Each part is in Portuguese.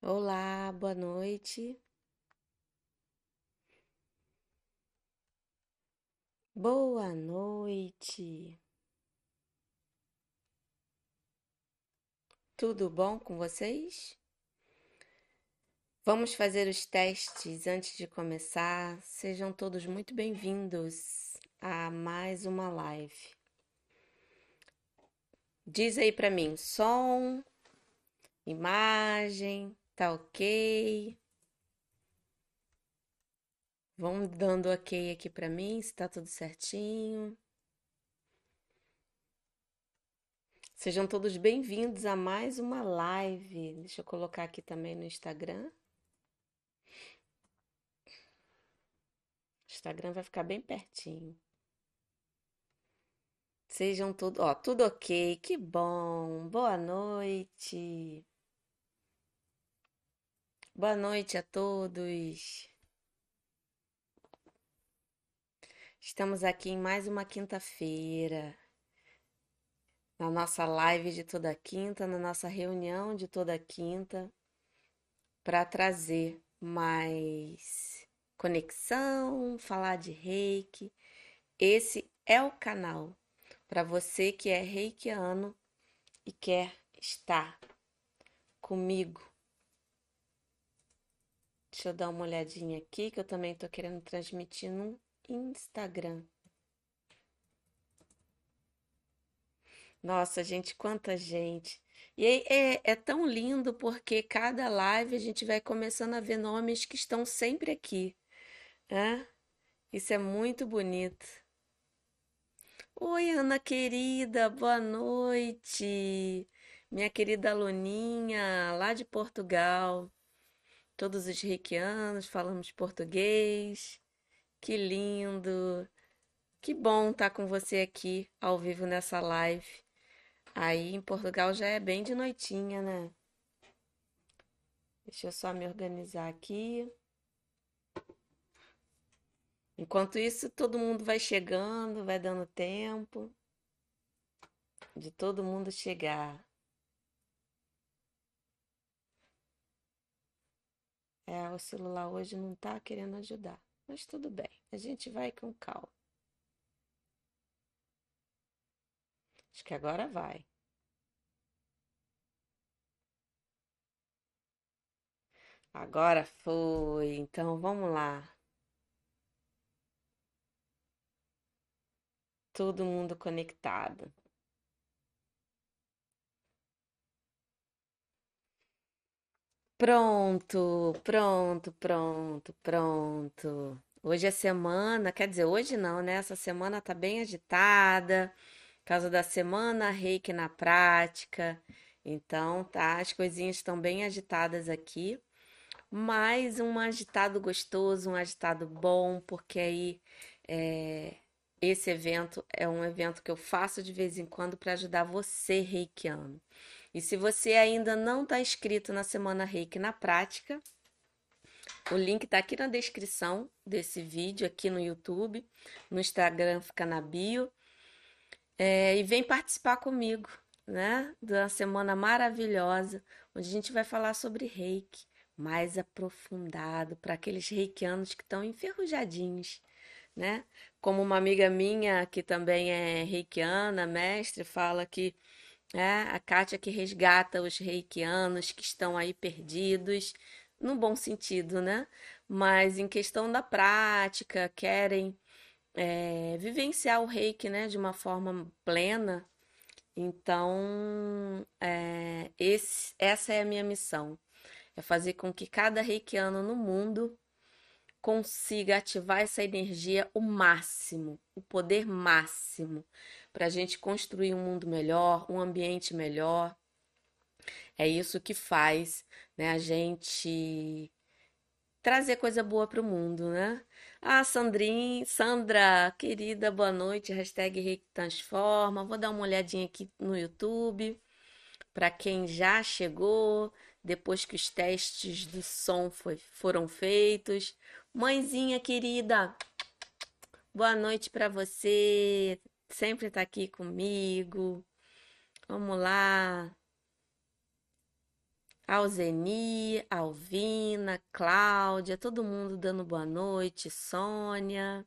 Olá, boa noite. Boa noite. Tudo bom com vocês? Vamos fazer os testes antes de começar. Sejam todos muito bem-vindos a mais uma live. Diz aí para mim, som, imagem, tá ok? Vão dando ok aqui para mim, se tá tudo certinho. Sejam todos bem-vindos a mais uma live. Deixa eu colocar aqui também no Instagram. O Instagram vai ficar bem pertinho. Sejam todos, ó, tudo ok, que bom. Boa noite. Boa noite a todos. Estamos aqui em mais uma quinta-feira, na nossa live de toda quinta, na nossa reunião de toda quinta, para trazer mais conexão, falar de reiki. Esse é o canal para você que é reikiano e quer estar comigo. Deixa eu dar uma olhadinha aqui que eu também estou querendo transmitir no Instagram. Nossa, gente, quanta gente! E é, é, é tão lindo porque cada live a gente vai começando a ver nomes que estão sempre aqui, né? Isso é muito bonito. Oi, Ana querida, boa noite. Minha querida aluninha, lá de Portugal. Todos os reikianos falamos português. Que lindo. Que bom estar com você aqui ao vivo nessa live. Aí em Portugal já é bem de noitinha, né? Deixa eu só me organizar aqui. Enquanto isso, todo mundo vai chegando, vai dando tempo de todo mundo chegar. É, o celular hoje não tá querendo ajudar, mas tudo bem, a gente vai com calma. Acho que agora vai. Agora foi, então vamos lá. Todo mundo conectado. Pronto, pronto, pronto, pronto. Hoje é semana, quer dizer, hoje não, né? Essa semana tá bem agitada, por causa da semana Reiki na prática. Então, tá, as coisinhas estão bem agitadas aqui, mas um agitado gostoso, um agitado bom, porque aí é, esse evento é um evento que eu faço de vez em quando para ajudar você, reikiano. E se você ainda não está inscrito na Semana Reiki na Prática, o link está aqui na descrição desse vídeo, aqui no YouTube, no Instagram fica na bio. É, e vem participar comigo, né? Da semana maravilhosa, onde a gente vai falar sobre reiki mais aprofundado para aqueles reikianos que estão enferrujadinhos, né? Como uma amiga minha que também é reikiana, mestre, fala que é a Kátia que resgata os reikianos que estão aí perdidos, no bom sentido, né? Mas em questão da prática, querem é, vivenciar o reiki, né, de uma forma plena. Então, é, esse, essa é a minha missão, é fazer com que cada reikiano no mundo consiga ativar essa energia o máximo, o poder máximo, para a gente construir um mundo melhor, um ambiente melhor. É isso que faz né, a gente trazer coisa boa para o mundo, né? Ah, Sandrinha, Sandra, querida, boa noite. Hashtag Reiki Transforma. Vou dar uma olhadinha aqui no YouTube para quem já chegou depois que os testes do som foi, foram feitos. Mãezinha querida, boa noite para você. Sempre tá aqui comigo. Vamos lá. Alzeni, Alvina, Cláudia, todo mundo dando boa noite, Sônia.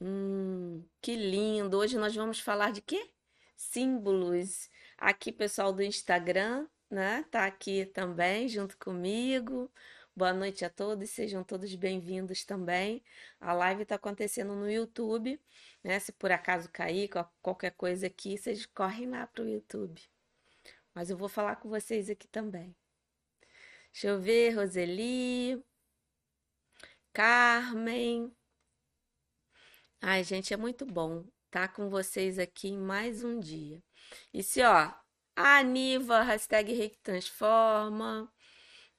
Hum, que lindo! Hoje nós vamos falar de quê? Símbolos. Aqui, pessoal do Instagram, né? Tá aqui também junto comigo. Boa noite a todos, sejam todos bem-vindos também. A live está acontecendo no YouTube, né? Se por acaso cair qualquer coisa aqui, vocês correm lá para o YouTube. Mas eu vou falar com vocês aqui também. Deixa eu ver, Roseli, Carmen. Ai, gente, é muito bom estar com vocês aqui em mais um dia. E se, ó, a Aniva, hashtag Reiki Transforma.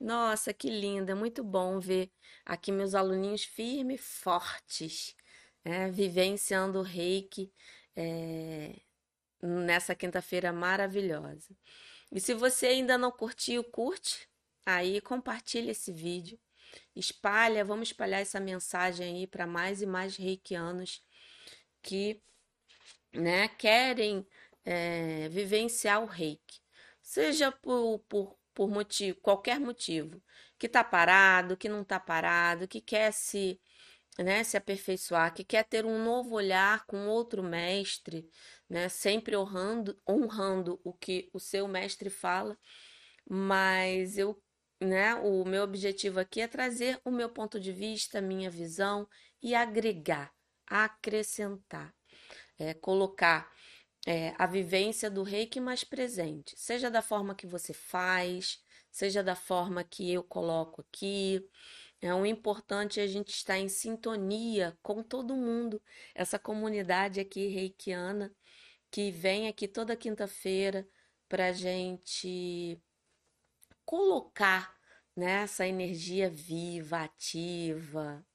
Nossa, que linda, muito bom ver aqui meus aluninhos firmes, fortes, né? vivenciando o reiki é, nessa quinta-feira maravilhosa. E se você ainda não curtiu, curte aí, compartilha esse vídeo, espalha, vamos espalhar essa mensagem aí para mais e mais reikianos que né, querem é, vivenciar o reiki, seja por, por, por motivo, qualquer motivo, que está parado, que não está parado, que quer se, né, se aperfeiçoar, que quer ter um novo olhar com outro mestre, né, sempre honrando, honrando o que o seu mestre fala, mas eu né, o meu objetivo aqui é trazer o meu ponto de vista, minha visão e agregar, acrescentar, é, colocar é, a vivência do reiki mais presente, seja da forma que você faz, seja da forma que eu coloco aqui. É um importante a gente estar em sintonia com todo mundo, essa comunidade aqui reikiana que vem aqui toda quinta-feira para a gente colocar né, essa energia viva, ativa.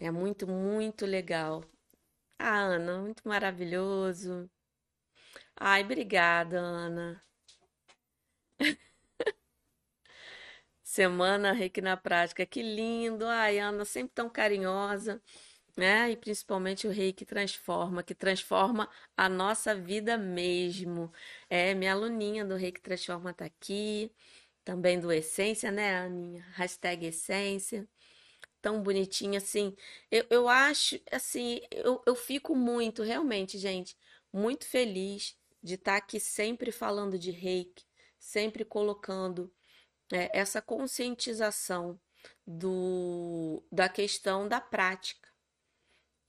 É muito, muito legal. Ah, Ana, muito maravilhoso. Ai, obrigada, Ana. Semana Reiki na prática, que lindo. Ai, Ana, sempre tão carinhosa, né? E principalmente o Reiki transforma, que transforma a nossa vida mesmo. É, minha aluninha do Reiki Transforma tá aqui, também do Essência, né, Aninha? Hashtag Essência. Tão bonitinha, assim. Eu, eu acho, assim, eu, eu fico muito, realmente, gente, muito feliz de estar tá aqui sempre falando de reiki, sempre colocando é, essa conscientização do, da questão da prática.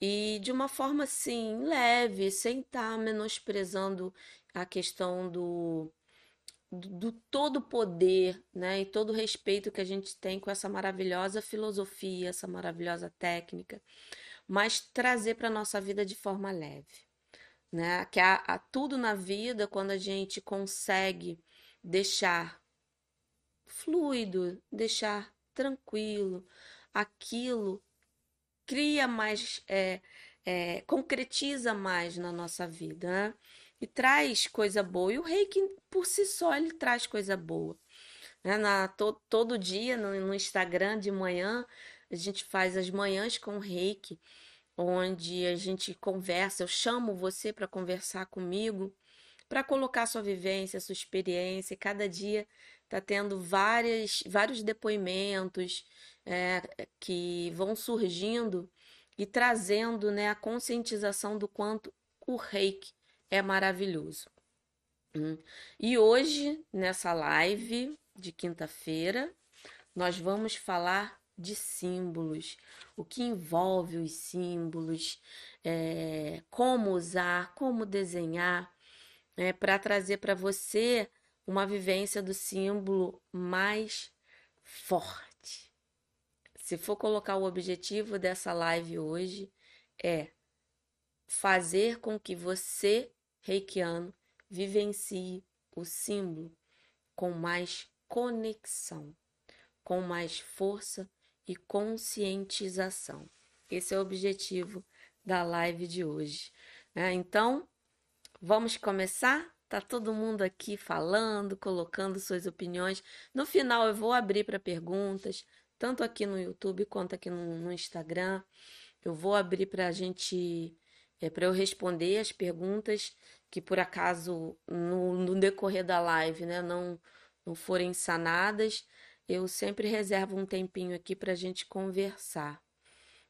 E de uma forma assim, leve, sem estar tá menosprezando a questão do, do, do todo poder né, e todo respeito que a gente tem com essa maravilhosa filosofia, essa maravilhosa técnica, mas trazer para a nossa vida de forma leve né? Que há, há tudo na vida quando a gente consegue deixar fluido, deixar tranquilo, aquilo cria mais, é, é, concretiza mais na nossa vida, né? E traz coisa boa. E o reiki, por si só, ele traz coisa boa. Né? Na, to, todo dia no, no Instagram de manhã, a gente faz as manhãs com reiki onde a gente conversa, eu chamo você para conversar comigo, para colocar sua vivência, sua experiência, cada dia está tendo várias, vários depoimentos é, que vão surgindo e trazendo né, a conscientização do quanto o reiki é maravilhoso. Hum. E hoje, nessa live de quinta-feira, nós vamos falar de símbolos, o que envolve os símbolos, é, como usar, como desenhar, é, para trazer para você uma vivência do símbolo mais forte. Se for colocar o objetivo dessa live hoje, é fazer com que você, reikiano, vivencie o símbolo com mais conexão, com mais força e conscientização. Esse é o objetivo da live de hoje. Né? Então, vamos começar? Tá todo mundo aqui falando, colocando suas opiniões. No final, eu vou abrir para perguntas, tanto aqui no YouTube quanto aqui no, no Instagram. Eu vou abrir para a gente é para eu responder as perguntas que por acaso no, no decorrer da live, né, não não forem sanadas, eu sempre reservo um tempinho aqui para a gente conversar.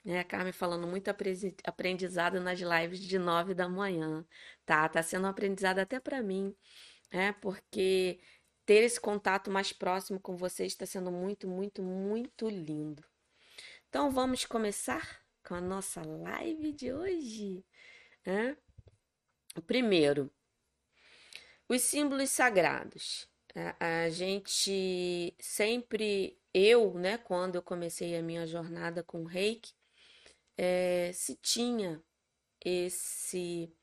Né, a Carmen falando muito aprendizado nas lives de nove da manhã. Tá, tá sendo um aprendizado até para mim, né? Porque ter esse contato mais próximo com vocês está sendo muito, muito, muito lindo. Então vamos começar com a nossa live de hoje. Né? Primeiro, os símbolos sagrados. A, gente sempre, eu, né, quando eu comecei a minha jornada com o reiki, é, se tinha esse,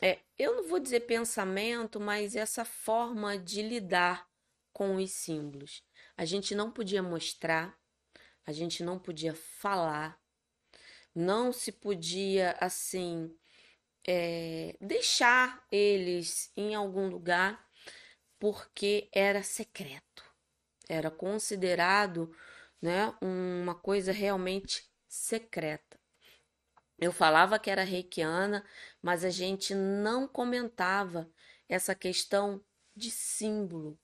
é, eu não vou dizer pensamento, mas essa forma de lidar com os símbolos. A gente não podia mostrar, a gente não podia falar, não se podia assim é, deixar eles em algum lugar porque era secreto, era considerado né, uma coisa realmente secreta. Eu falava que era reikiana, mas a gente não comentava essa questão de símbolo.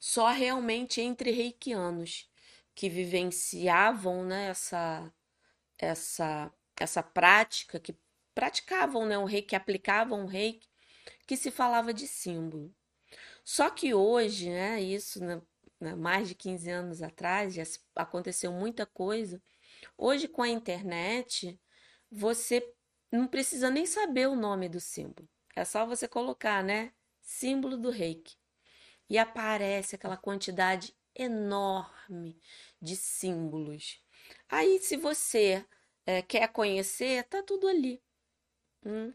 Só realmente entre reikianos que vivenciavam né, essa, essa, essa prática, que praticavam né, o reiki, que aplicavam o reiki, que se falava de símbolo. Só que hoje, né, isso né, né mais de 15 anos atrás, já aconteceu muita coisa. Hoje, com a internet, você não precisa nem saber o nome do símbolo. É só você colocar, né? Símbolo do reiki. E aparece aquela quantidade enorme de símbolos. Aí, se você é, quer conhecer, tá tudo ali. Hum?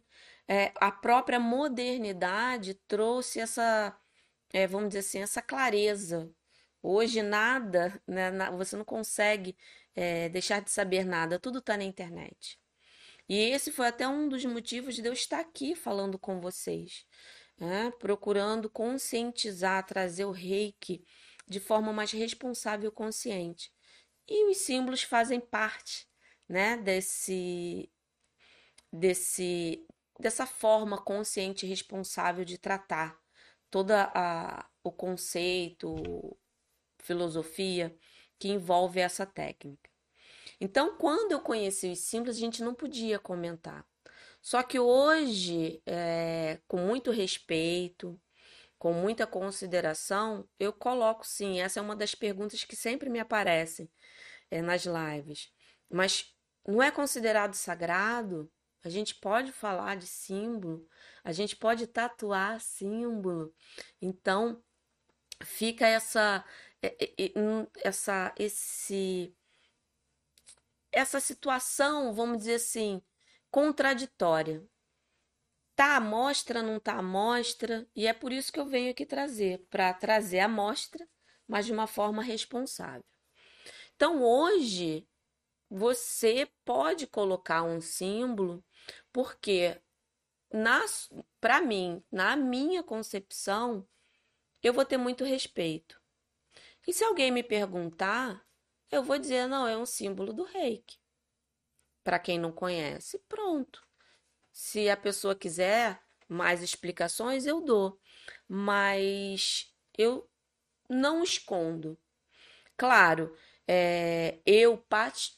É, a própria modernidade trouxe essa, é, vamos dizer assim, essa clareza. Hoje nada, né, você não consegue é, deixar de saber nada, tudo está na internet. E esse foi até um dos motivos de eu estar aqui falando com vocês, né? procurando conscientizar, trazer o reiki de forma mais responsável e consciente. E os símbolos fazem parte né, desse, desse, dessa forma consciente e responsável de tratar toda a, o conceito, filosofia que envolve essa técnica. Então, quando eu conheci os símbolos, a gente não podia comentar. Só que hoje, é, com muito respeito, com muita consideração, eu coloco sim. Essa é uma das perguntas que sempre me aparecem é, nas lives. Mas não é considerado sagrado? A gente pode falar de símbolo, a gente pode tatuar símbolo. Então, fica essa, essa, esse essa situação, vamos dizer assim, contraditória. Tá à mostra, não tá à mostra, e é por isso que eu venho aqui trazer, para trazer a mostra, mas de uma forma responsável. Então, hoje, você pode colocar um símbolo, porque para mim, na minha concepção, eu vou ter muito respeito. E se alguém me perguntar, eu vou dizer, não, é um símbolo do reiki. Para quem não conhece, pronto. Se a pessoa quiser mais explicações, eu dou. Mas eu não escondo. Claro, é, eu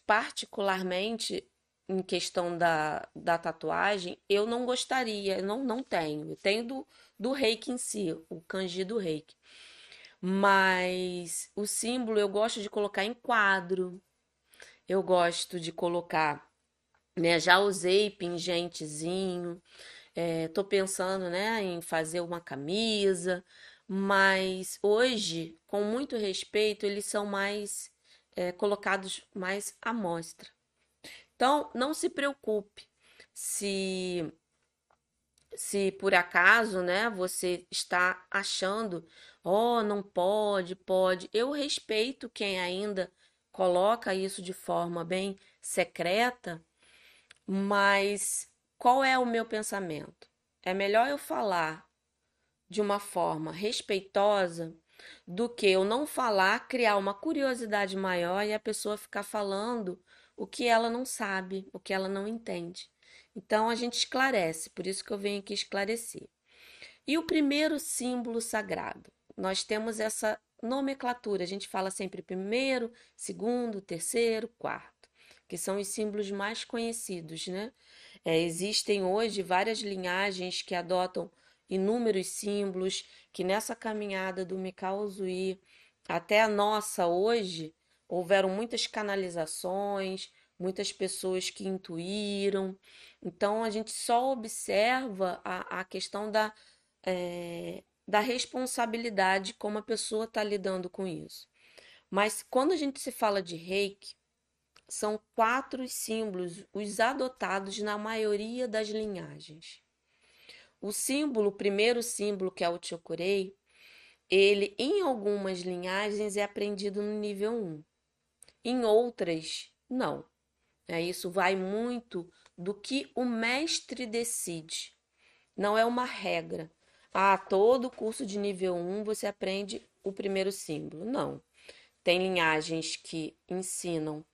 particularmente em questão da, da tatuagem, eu não gostaria, não, não tenho. Eu tenho do, do reiki em si, o kanji do reiki. Mas o símbolo eu gosto de colocar em quadro. Eu gosto de colocar, né? Já usei pingentezinho. É, tô pensando, né, em fazer uma camisa, mas hoje, com muito respeito, eles são mais é, colocados mais à mostra. Então, não se preocupe se se por acaso, né, você está achando Oh, não pode, pode. Eu respeito quem ainda coloca isso de forma bem secreta, mas qual é o meu pensamento? É melhor eu falar de uma forma respeitosa do que eu não falar, criar uma curiosidade maior e a pessoa ficar falando o que ela não sabe, o que ela não entende. Então a gente esclarece, por isso que eu venho aqui esclarecer. E o primeiro símbolo sagrado? Nós temos essa nomenclatura, a gente fala sempre primeiro, segundo, terceiro, quarto, que são os símbolos mais conhecidos, né? É, existem hoje várias linhagens que adotam inúmeros símbolos, que nessa caminhada do Mikao Zui até a nossa hoje, houveram muitas canalizações, muitas pessoas que intuíram. Então, a gente só observa a, a questão da, é, da responsabilidade, como a pessoa está lidando com isso. Mas quando a gente se fala de reiki, são quatro símbolos, os adotados na maioria das linhagens. O símbolo, o primeiro símbolo, que é o Chokurei, ele em algumas linhagens é aprendido no nível 1. Em outras, não. É, isso vai muito do que o mestre decide. Não é uma regra. Ah, todo curso de nível 1 você aprende o primeiro símbolo. Não. Tem linhagens que ensinam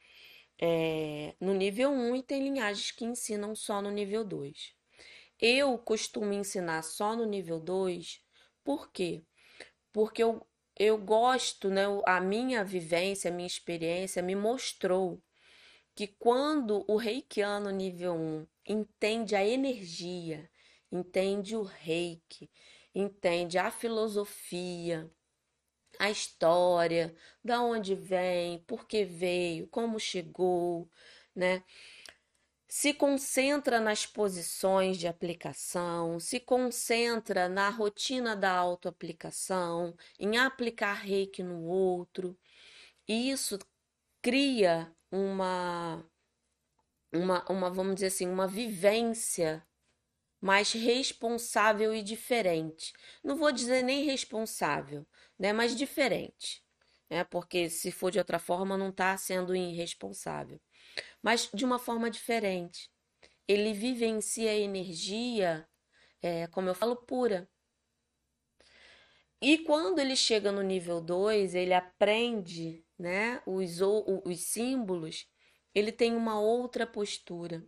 é, no nível 1 e tem linhagens que ensinam só no nível 2. Eu costumo ensinar só no nível 2, por quê? Porque eu, eu gosto, né? A minha vivência, a minha experiência me mostrou que quando o reikiano nível 1 entende a energia, entende o reiki, entende a filosofia, a história, da onde vem, por que veio, como chegou, né? Se concentra nas posições de aplicação, se concentra na rotina da autoaplicação, em aplicar reiki no outro. E isso cria uma, uma, uma, vamos dizer assim, uma vivência mais responsável e diferente. Não vou dizer nem responsável, né, mas diferente. Né, porque se for de outra forma, não está sendo irresponsável mas de uma forma diferente. Ele vivencia a energia, é, como eu falo, pura. E quando ele chega no nível 2, ele aprende né, os, os símbolos, ele tem uma outra postura.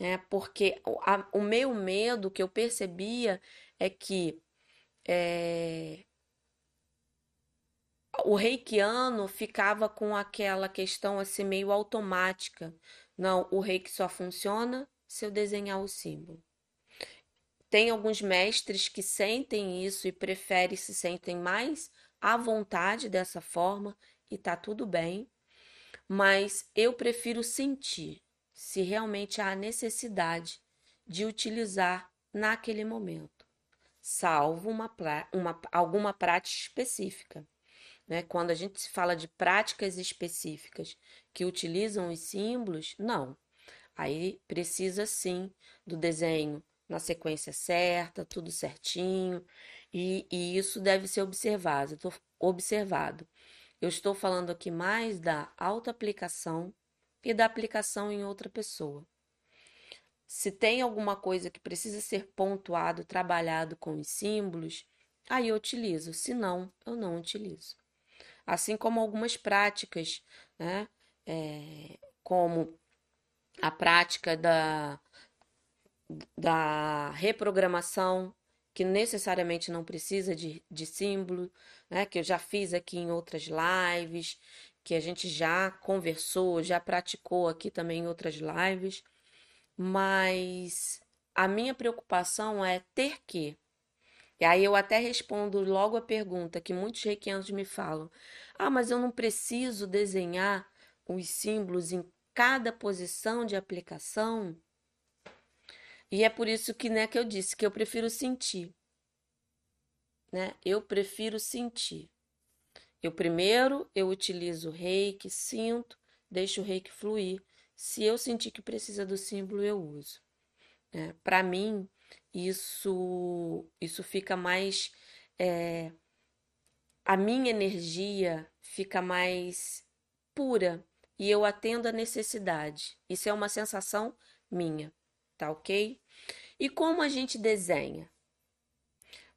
Né? Porque a, o meu medo que eu percebia é que é, o reikiano ficava com aquela questão assim meio automática. Não, o reiki só funciona se eu desenhar o símbolo. Tem alguns mestres que sentem isso e preferem se sentem mais à vontade dessa forma e tá tudo bem, mas eu prefiro sentir se realmente há necessidade de utilizar naquele momento, salvo uma, uma alguma prática específica. Né? Quando a gente fala de práticas específicas que utilizam os símbolos, não. Aí precisa sim do desenho na sequência certa, tudo certinho, e, e isso deve ser observado. Tô, observado. Eu estou falando aqui mais da autoaplicação e da aplicação em outra pessoa. Se tem alguma coisa que precisa ser pontuado, trabalhado com os símbolos, aí eu utilizo, se não, eu não utilizo assim como algumas práticas, né? É, como a prática da, da reprogramação, que necessariamente não precisa de, de símbolo, né? Que eu já fiz aqui em outras lives, que a gente já conversou, já praticou aqui também em outras lives, mas a minha preocupação é ter que e aí eu até respondo logo a pergunta que muitos reikianos me falam: "Ah, mas eu não preciso desenhar os símbolos em cada posição de aplicação?" E é por isso que, né, que eu disse que eu prefiro sentir. Né? Eu prefiro sentir. Eu primeiro eu utilizo o reiki, sinto, deixo o reiki fluir. Se eu sentir que precisa do símbolo, eu uso. Né? Para mim, isso, isso fica mais. É, a minha energia fica mais pura e eu atendo a necessidade. Isso é uma sensação minha, tá ok? E como a gente desenha?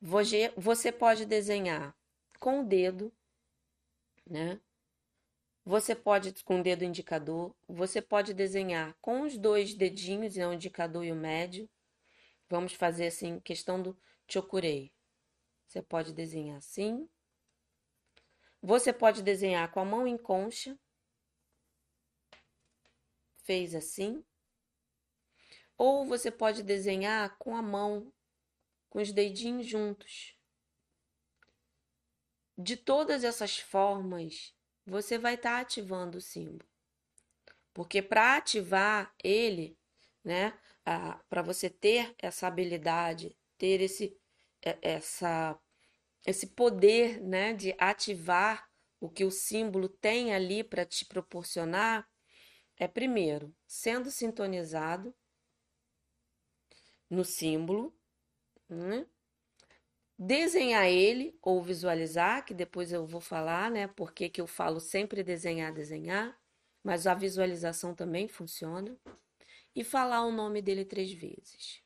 Você pode desenhar com o dedo, né? Você pode, com o dedo indicador, você pode desenhar com os dois dedinhos, né, o indicador e o médio. Vamos fazer assim, questão do chokurei. Você pode desenhar assim. Você pode desenhar com a mão em concha. Fez assim. Ou você pode desenhar com a mão, com os dedinhos juntos. De todas essas formas, você vai estar tá ativando o símbolo. Porque para ativar ele, né, para você ter essa habilidade, ter esse, essa, esse poder né, de ativar o que o símbolo tem ali para te proporcionar, é primeiro sendo sintonizado no símbolo, né? desenhar ele ou visualizar, que depois eu vou falar, né? Porque que eu falo sempre desenhar, desenhar, mas a visualização também funciona. E falar o nome dele três vezes.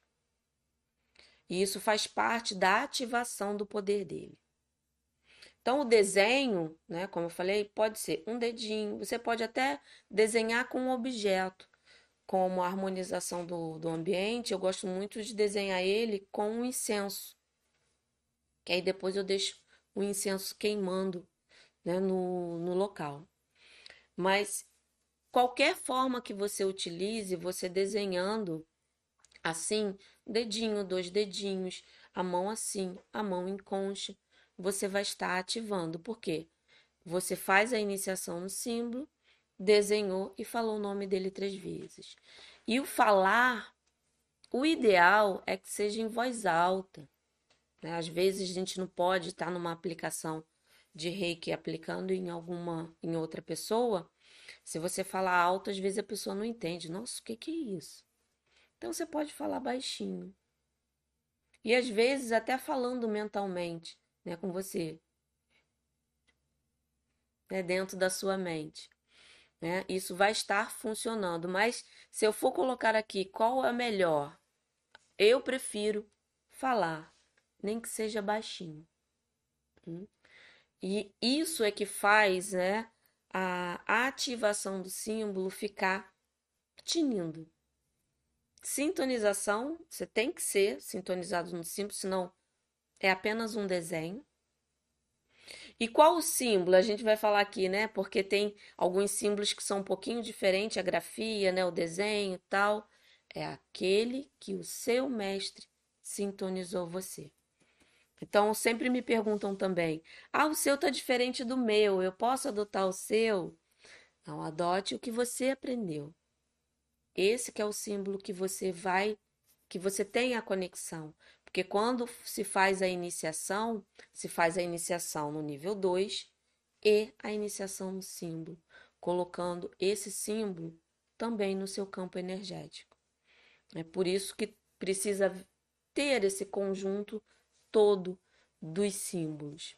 E isso faz parte da ativação do poder dele. Então, o desenho, né, como eu falei, pode ser um dedinho, você pode até desenhar com um objeto, como a harmonização do, do ambiente. Eu gosto muito de desenhar ele com um incenso que aí depois eu deixo o incenso queimando né, no, no local. Mas qualquer forma que você utilize, você desenhando assim, dedinho, dois dedinhos, a mão assim, a mão em concha, você vai estar ativando. Por quê? Você faz a iniciação no símbolo, desenhou e falou o nome dele três vezes. E o falar, o ideal é que seja em voz alta. Né? Às vezes a gente não pode estar numa aplicação de reiki aplicando em alguma, em outra pessoa. Se você falar alto, às vezes a pessoa não entende. Nossa, o que, que é isso? Então você pode falar baixinho. E às vezes até falando mentalmente, né, com você, né, dentro da sua mente. Né? Isso vai estar funcionando. Mas se eu for colocar aqui qual é melhor, eu prefiro falar nem que seja baixinho. Hum? E isso é que faz né, a ativação do símbolo ficar tinindo. Sintonização, você tem que ser sintonizado no símbolo, senão é apenas um desenho. E qual o símbolo? A gente vai falar aqui, né? Porque tem alguns símbolos que são um pouquinho diferentes, a grafia, né? O desenho tal. É aquele que o seu mestre sintonizou você. Então, sempre me perguntam também: ah, o seu está diferente do meu, eu posso adotar o seu? Não, adote o que você aprendeu. Esse que é o símbolo que você vai, que você tem a conexão. Porque quando se faz a iniciação, se faz a iniciação no nível 2 e a iniciação no símbolo, colocando esse símbolo também no seu campo energético. É por isso que precisa ter esse conjunto todo dos símbolos.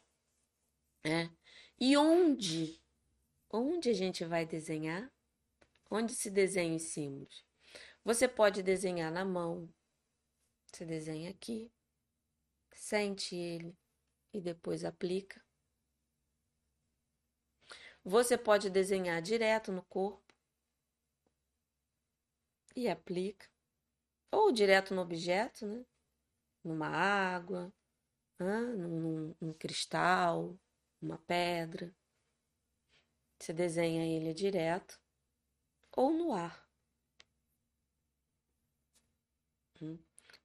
Né? E onde? Onde a gente vai desenhar? Onde se desenha os símbolos? Você pode desenhar na mão. Você desenha aqui, sente ele e depois aplica. Você pode desenhar direto no corpo e aplica. Ou direto no objeto, né? Numa água, num, num cristal, uma pedra. Você desenha ele direto ou no ar. Hum.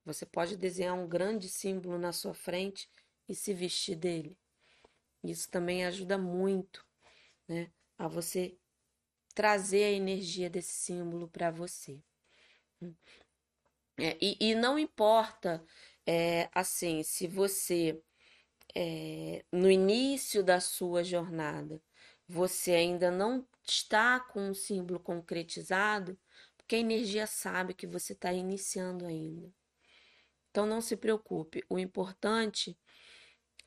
Você pode desenhar um grande símbolo na sua frente e se vestir dele. Isso também ajuda muito, né, a você trazer a energia desse símbolo para você. Hum. É, e, e, não importa é, assim, se você é, no início da sua jornada você ainda não está com um símbolo concretizado, porque a energia sabe que você está iniciando ainda. Então não se preocupe, o importante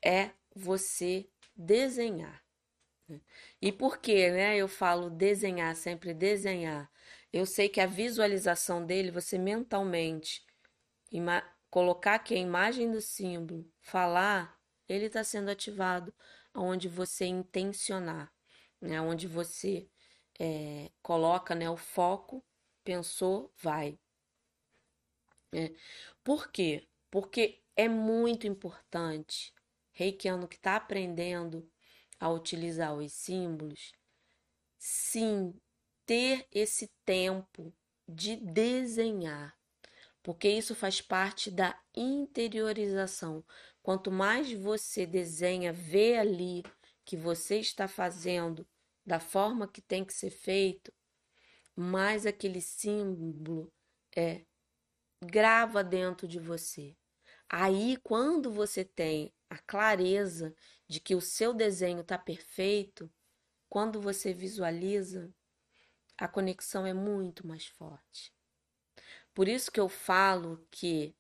é você desenhar. Né? E por que né, eu falo desenhar, sempre desenhar? Eu sei que a visualização dele, você mentalmente colocar aqui a imagem do símbolo, falar, ele está sendo ativado onde você intencionar. né? Onde você é, coloca né, o foco, pensou, vai. É. Por quê? Porque é muito importante, reikiano que está aprendendo a utilizar os símbolos, sim, ter esse tempo de desenhar, porque isso faz parte da interiorização. Quanto mais você desenha, vê ali que você está fazendo da forma que tem que ser feito, mais aquele símbolo é grava dentro de você. Aí, quando você tem a clareza de que o seu desenho está perfeito, quando você visualiza, a conexão é muito mais forte. Por isso que eu falo que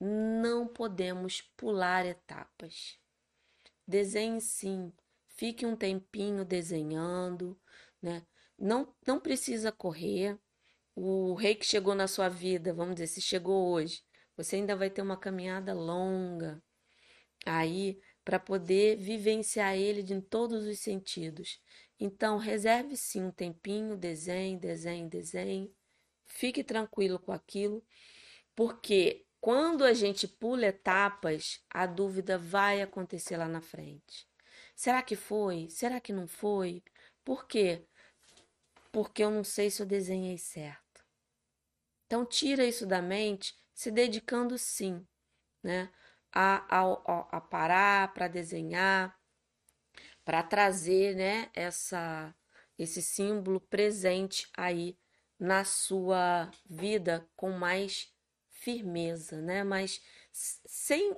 não podemos pular etapas. Desenhe sim, fique um tempinho desenhando, né? Não, não precisa correr. O rei que chegou na sua vida, vamos dizer, se chegou hoje, você ainda vai ter uma caminhada longa aí para poder vivenciar ele de todos os sentidos. Então, reserve sim um tempinho, desenhe, desenhe, desenhe. Fique tranquilo com aquilo, porque quando a gente pula etapas, a dúvida vai acontecer lá na frente. Será que foi? Será que não foi? Por quê? Porque eu não sei se eu desenhei certo. Então, tira isso da mente, se dedicando sim, né? A, a, a parar para desenhar, para trazer, né, essa esse símbolo presente aí na sua vida com mais firmeza, né? Mas sem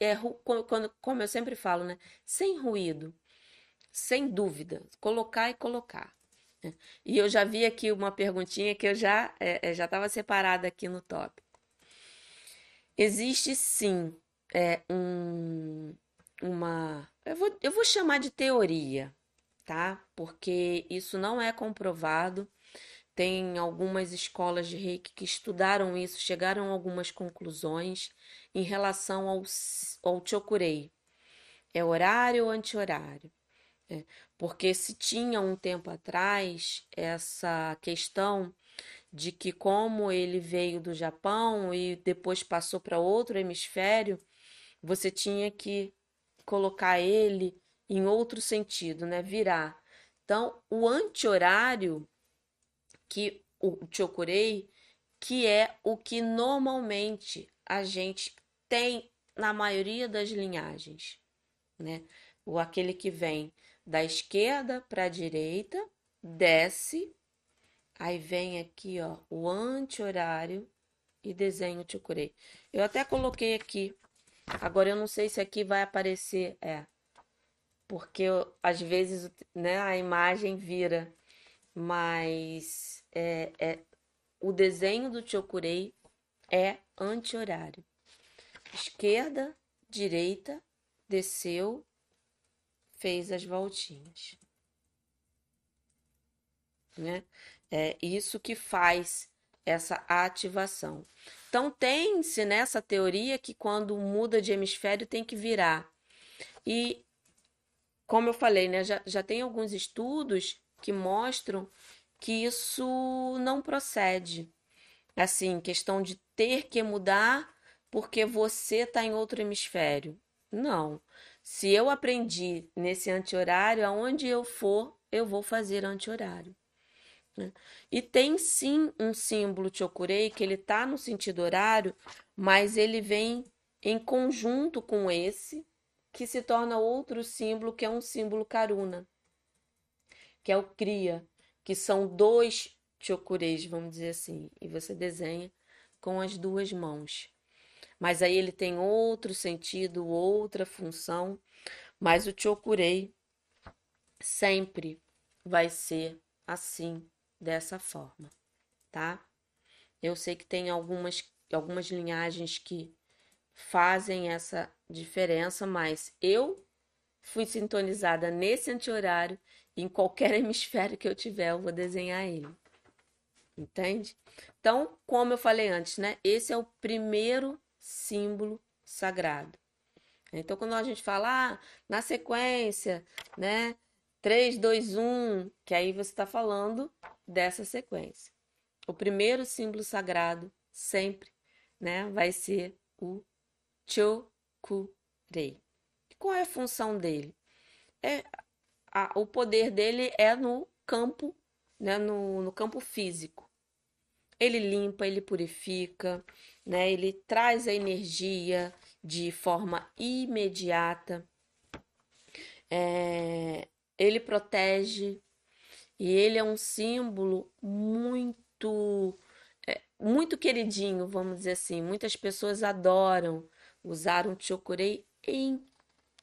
é, quando, como eu sempre falo, né? Sem ruído, sem dúvida, colocar e colocar. Né? E eu já vi aqui uma perguntinha que eu já é, é já estava separada aqui no top. Existe sim é, um, uma eu vou, eu vou chamar de teoria, tá? Porque isso não é comprovado. Tem algumas escolas de reiki que estudaram isso, chegaram a algumas conclusões em relação ao, ao chokurei. É horário ou anti-horário? É, porque se tinha um tempo atrás essa questão de que como ele veio do Japão e depois passou para outro hemisfério, você tinha que colocar ele em outro sentido, né? Virar. Então, o anti-horário, que o chokurei, que é o que normalmente a gente tem na maioria das linhagens, né? O aquele que vem da esquerda para a direita, desce, aí vem aqui, ó, o anti-horário e desenho o chokurei. Eu até coloquei aqui Agora eu não sei se aqui vai aparecer, é, porque às vezes né, a imagem vira, mas é, é, o desenho do Chokurei é anti-horário. Esquerda, direita, desceu, fez as voltinhas. Né? É isso que faz essa ativação. Então, tem-se nessa teoria que quando muda de hemisfério tem que virar. E, como eu falei, né, já, já tem alguns estudos que mostram que isso não procede. Assim, questão de ter que mudar porque você está em outro hemisfério. Não. Se eu aprendi nesse anti-horário, aonde eu for, eu vou fazer anti-horário. Né? E tem sim um símbolo Chokurei que ele está no sentido horário, mas ele vem em conjunto com esse, que se torna outro símbolo, que é um símbolo Karuna, que é o Kriya, que são dois Chokureis, vamos dizer assim, e você desenha com as duas mãos. Mas aí ele tem outro sentido, outra função, mas o Chokurei sempre vai ser assim dessa forma, tá? Eu sei que tem algumas, algumas linhagens que fazem essa diferença, mas eu fui sintonizada nesse anti-horário em qualquer hemisfério que eu tiver, eu vou desenhar ele. Entende? Então, como eu falei antes, né? Esse é o primeiro símbolo sagrado. Então, quando a gente fala ah, na sequência, né? 3, 2, 1, que aí você está falando dessa sequência. O primeiro símbolo sagrado sempre, né, vai ser o Chokurei. Qual é a função dele? É, a, o poder dele é no campo, né, no, no campo físico. Ele limpa, ele purifica, né, ele traz a energia de forma imediata. É, ele protege e ele é um símbolo muito é, muito queridinho, vamos dizer assim. Muitas pessoas adoram usar um chokurei em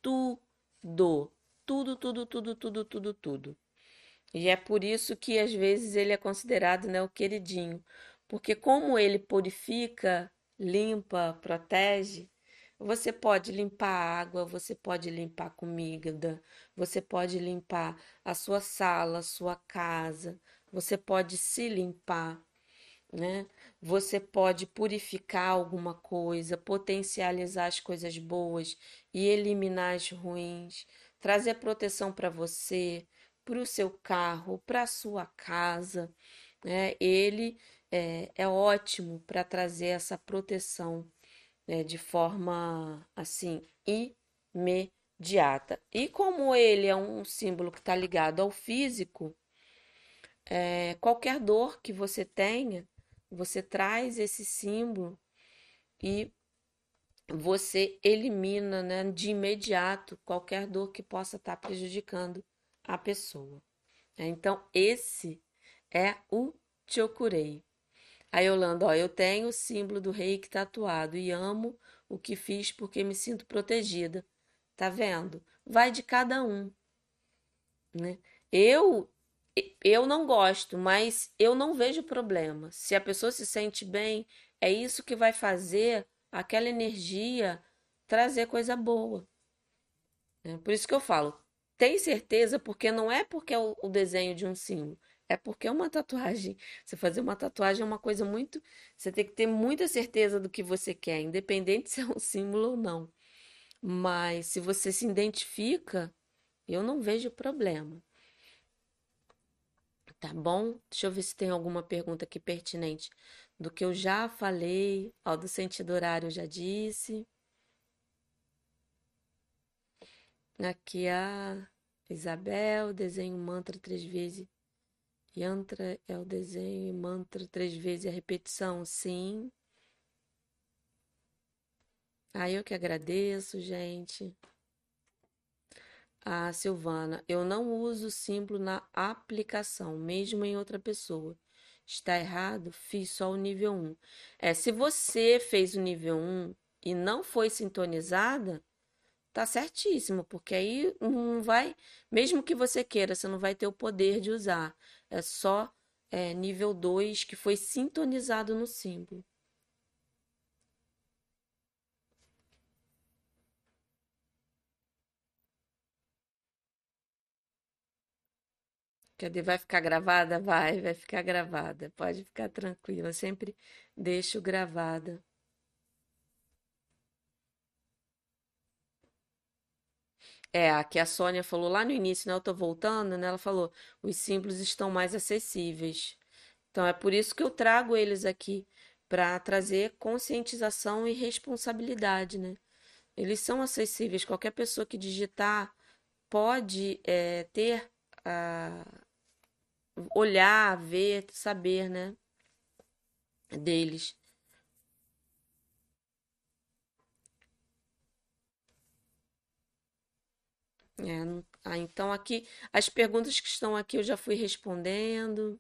tudo. Tudo, tudo, tudo, tudo, tudo, tudo. E é por isso que às vezes ele é considerado né, o queridinho. Porque como ele purifica, limpa, protege, você pode limpar a água, você pode limpar a comida, você pode limpar a sua sala, a sua casa, você pode se limpar, né? Você pode purificar alguma coisa, potencializar as coisas boas e eliminar as ruins, trazer proteção para você, para o seu carro, para a sua casa, né? Ele é, é ótimo para trazer essa proteção né, de forma assim imediata. E como ele é um símbolo que está ligado ao físico, é, qualquer dor que você tenha, você traz esse símbolo e você elimina né, de imediato qualquer dor que possa estar tá prejudicando a pessoa. Então, esse é o Chokurei. A Yolanda, ó, eu tenho o símbolo do reiki tatuado e amo o que fiz porque me sinto protegida. Tá vendo? Vai de cada um, né? Eu eu não gosto, mas eu não vejo problema. Se a pessoa se sente bem, é isso que vai fazer aquela energia trazer coisa boa. É por isso que eu falo, tem certeza, porque não é porque é o, desenho de um símbolo, é porque é uma tatuagem. Você fazer uma tatuagem é uma coisa muito. Você tem que ter muita certeza do que você quer, independente se é um símbolo ou não. Mas se você se identifica, eu não vejo problema. Tá bom? Deixa eu ver se tem alguma pergunta aqui pertinente do que eu já falei. Ó, do sentido horário eu já disse. Aqui a Isabel, desenho mantra três vezes Yantra é o desenho e mantra três vezes a repetição, sim. Ah, eu que agradeço, gente. Ah, Silvana, eu não uso símbolo na aplicação, mesmo em outra pessoa. Está errado? Fiz só o nível 1. É, se você fez o nível 1 e não foi sintonizada, tá certíssimo, porque aí não vai, mesmo que você queira, você não vai ter o poder de usar. É só é, nível 2 que foi sintonizado no símbolo. Cadê? Vai ficar gravada? Vai, vai ficar gravada. Pode ficar tranquila. Eu sempre deixo gravada. É, aqui a Sônia falou lá no início, né? Eu tô voltando, né? Ela falou, os símbolos estão mais acessíveis. Então é por isso que eu trago eles aqui, para trazer conscientização e responsabilidade, né? Eles são acessíveis, qualquer pessoa que digitar pode é, ter, a, olhar, ver, saber, né? Deles. É, ah, então aqui, as perguntas que estão aqui eu já fui respondendo.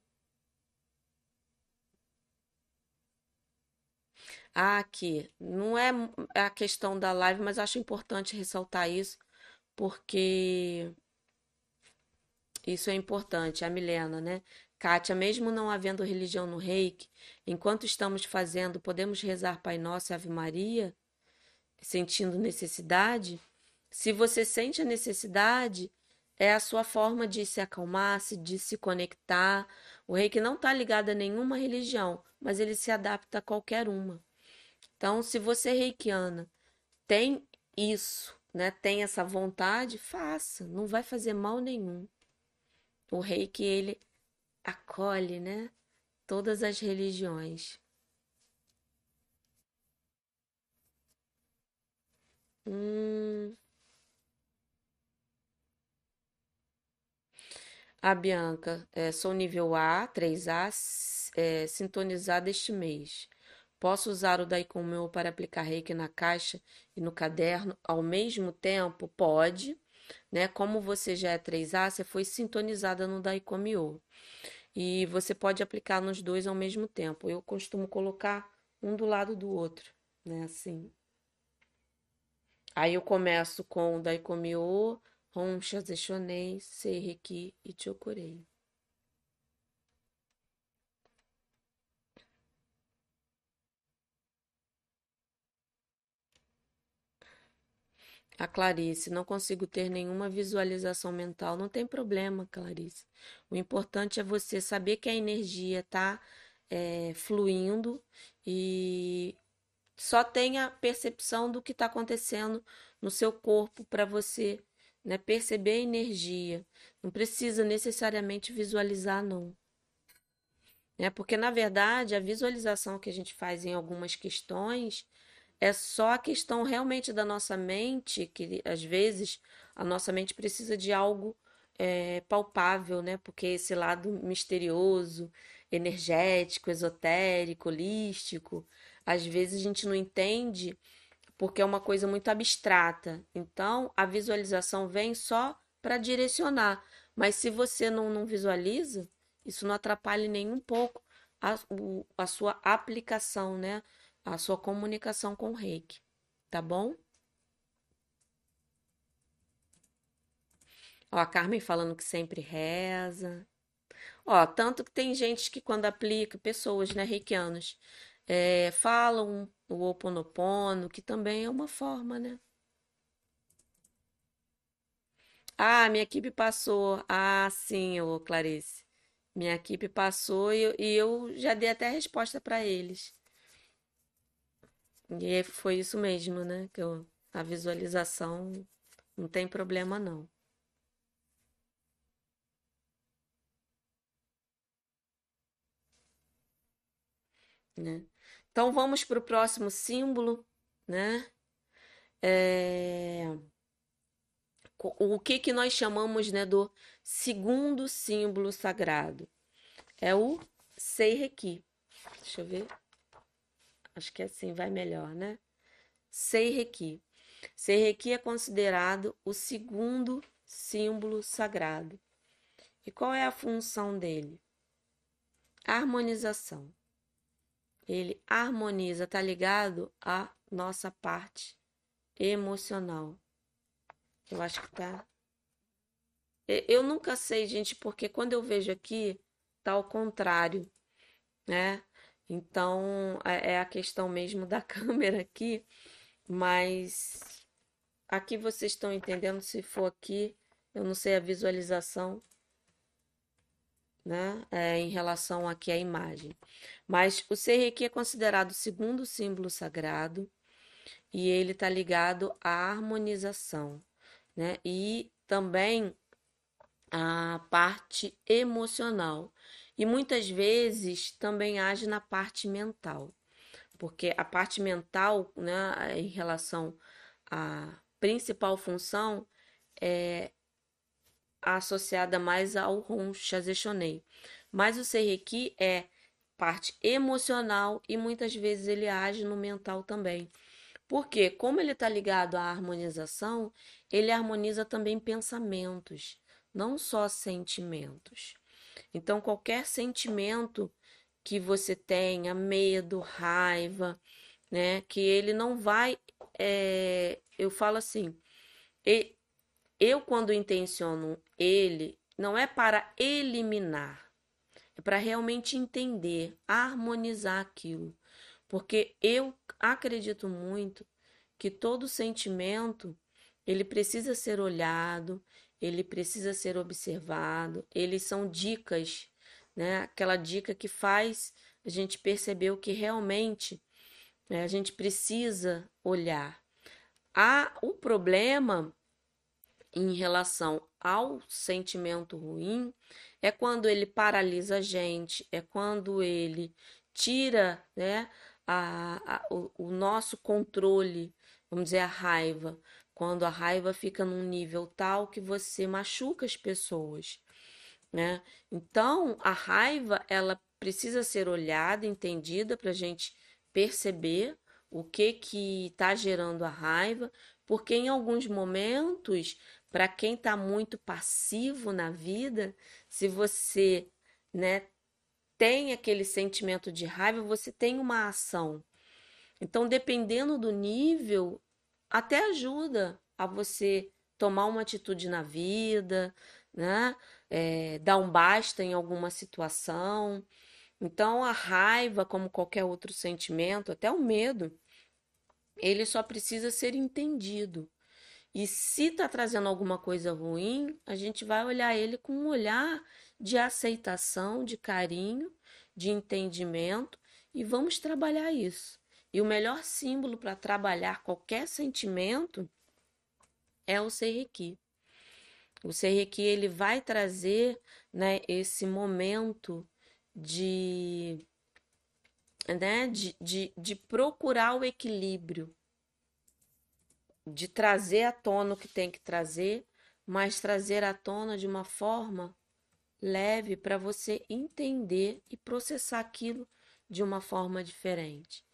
Ah, aqui, não é a questão da live, mas acho importante ressaltar isso, porque isso é importante. A Milena, né? Kátia, mesmo não havendo religião no reiki, enquanto estamos fazendo, podemos rezar Pai Nosso e Ave Maria, sentindo necessidade? Se você sente a necessidade, é a sua forma de se acalmar, de se conectar. O reiki não está ligado a nenhuma religião, mas ele se adapta a qualquer uma. Então, se você reikiana tem isso, né, tem essa vontade, faça, não vai fazer mal nenhum. O reiki ele acolhe, né? Todas as religiões. Hum, a Bianca, é, sou nível A, 3A, s- é, sintonizada este mês. Posso usar o Daicomeu para aplicar reiki na caixa e no caderno ao mesmo tempo? Pode, né? Como você já é 3A, você foi sintonizada no Daicomeu. E você pode aplicar nos dois ao mesmo tempo. Eu costumo colocar um do lado do outro, né? Assim. Aí eu começo com o Daikomi-o, Hon Shazeshonei, Seireki e Chokurei. A Clarice, não consigo ter nenhuma visualização mental. Não tem problema, Clarice. O importante é você saber que a energia está fluindo e só tenha percepção do que está acontecendo no seu corpo para você, né, perceber a energia. Não precisa necessariamente visualizar, não. Né? Porque, na verdade, a visualização que a gente faz em algumas questões é só a questão realmente da nossa mente, que às vezes a nossa mente precisa de algo é, palpável, né? Porque esse lado misterioso, energético, esotérico, holístico, às vezes a gente não entende porque é uma coisa muito abstrata. Então, a visualização vem só para direcionar. Mas se você não, não visualiza, isso não atrapalha nem um pouco a, a sua aplicação, né? A sua comunicação com o reiki. Tá bom? Ó, a Carmen falando que sempre reza. Ó, tanto que tem gente que quando aplica, pessoas, né, reikianos, é, falam o Oponopono, que também é uma forma, né? Ah, minha equipe passou. Ah, sim, ô Clarice. Minha equipe passou e, e eu já dei até resposta para eles. E foi isso mesmo, né? Que eu- a visualização não tem problema não, né? Então vamos para o próximo símbolo, né? É, O que que nós chamamos, né, do segundo símbolo sagrado? É o Seireki. Deixa eu ver. Acho que assim vai melhor, né? Seireki. Seireki é considerado o segundo símbolo sagrado. E qual é a função dele? Harmonização. Ele harmoniza, tá ligado à nossa parte emocional. Eu acho que tá. Eu nunca sei, gente, porque quando eu vejo aqui, tá ao contrário, né? Então, é é a questão mesmo da câmera aqui, mas aqui vocês estão entendendo, se for aqui, eu não sei a visualização, né? É, em relação aqui à imagem. Mas o Seireki é considerado o segundo símbolo sagrado e ele está ligado à harmonização, né? E também à parte emocional. E muitas vezes também age na parte mental, porque a parte mental, né, em relação à principal função, é associada mais ao Ron. Mas o Seireki é parte emocional e muitas vezes ele age no mental também. Porque, como ele está ligado à harmonização, ele harmoniza também pensamentos, não só sentimentos. Então, qualquer sentimento que você tenha, medo, raiva, né, que ele não vai, é, eu falo assim, eu quando intenciono ele, não é para eliminar, é para realmente entender, harmonizar aquilo. Porque eu acredito muito que todo sentimento ele precisa ser olhado, ele precisa ser observado, eles são dicas, né? Aquela dica que faz a gente perceber o que realmente né, a gente precisa olhar. Há o problema em relação ao sentimento ruim é quando ele paralisa a gente, é quando ele tira né, a, a, o, o nosso controle, vamos dizer, a raiva. Quando a raiva fica num nível tal que você machuca as pessoas. Né? Então, a raiva ela precisa ser olhada, entendida para a gente perceber o que que está gerando a raiva, porque em alguns momentos, para quem está muito passivo na vida, se você né, tem aquele sentimento de raiva, você tem uma ação. Então, dependendo do nível, até ajuda a você tomar uma atitude na vida, né? É, dar um basta em alguma situação. Então, a raiva, como qualquer outro sentimento, até o medo, ele só precisa ser entendido. E se está trazendo alguma coisa ruim, a gente vai olhar ele com um olhar de aceitação, de carinho, de entendimento e vamos trabalhar isso. E o melhor símbolo para trabalhar qualquer sentimento é o Seireki. O Seireki ele vai trazer né, esse momento de, né, de, de, de procurar o equilíbrio, de trazer à tona o que tem que trazer, mas trazer à tona de uma forma leve para você entender e processar aquilo de uma forma diferente.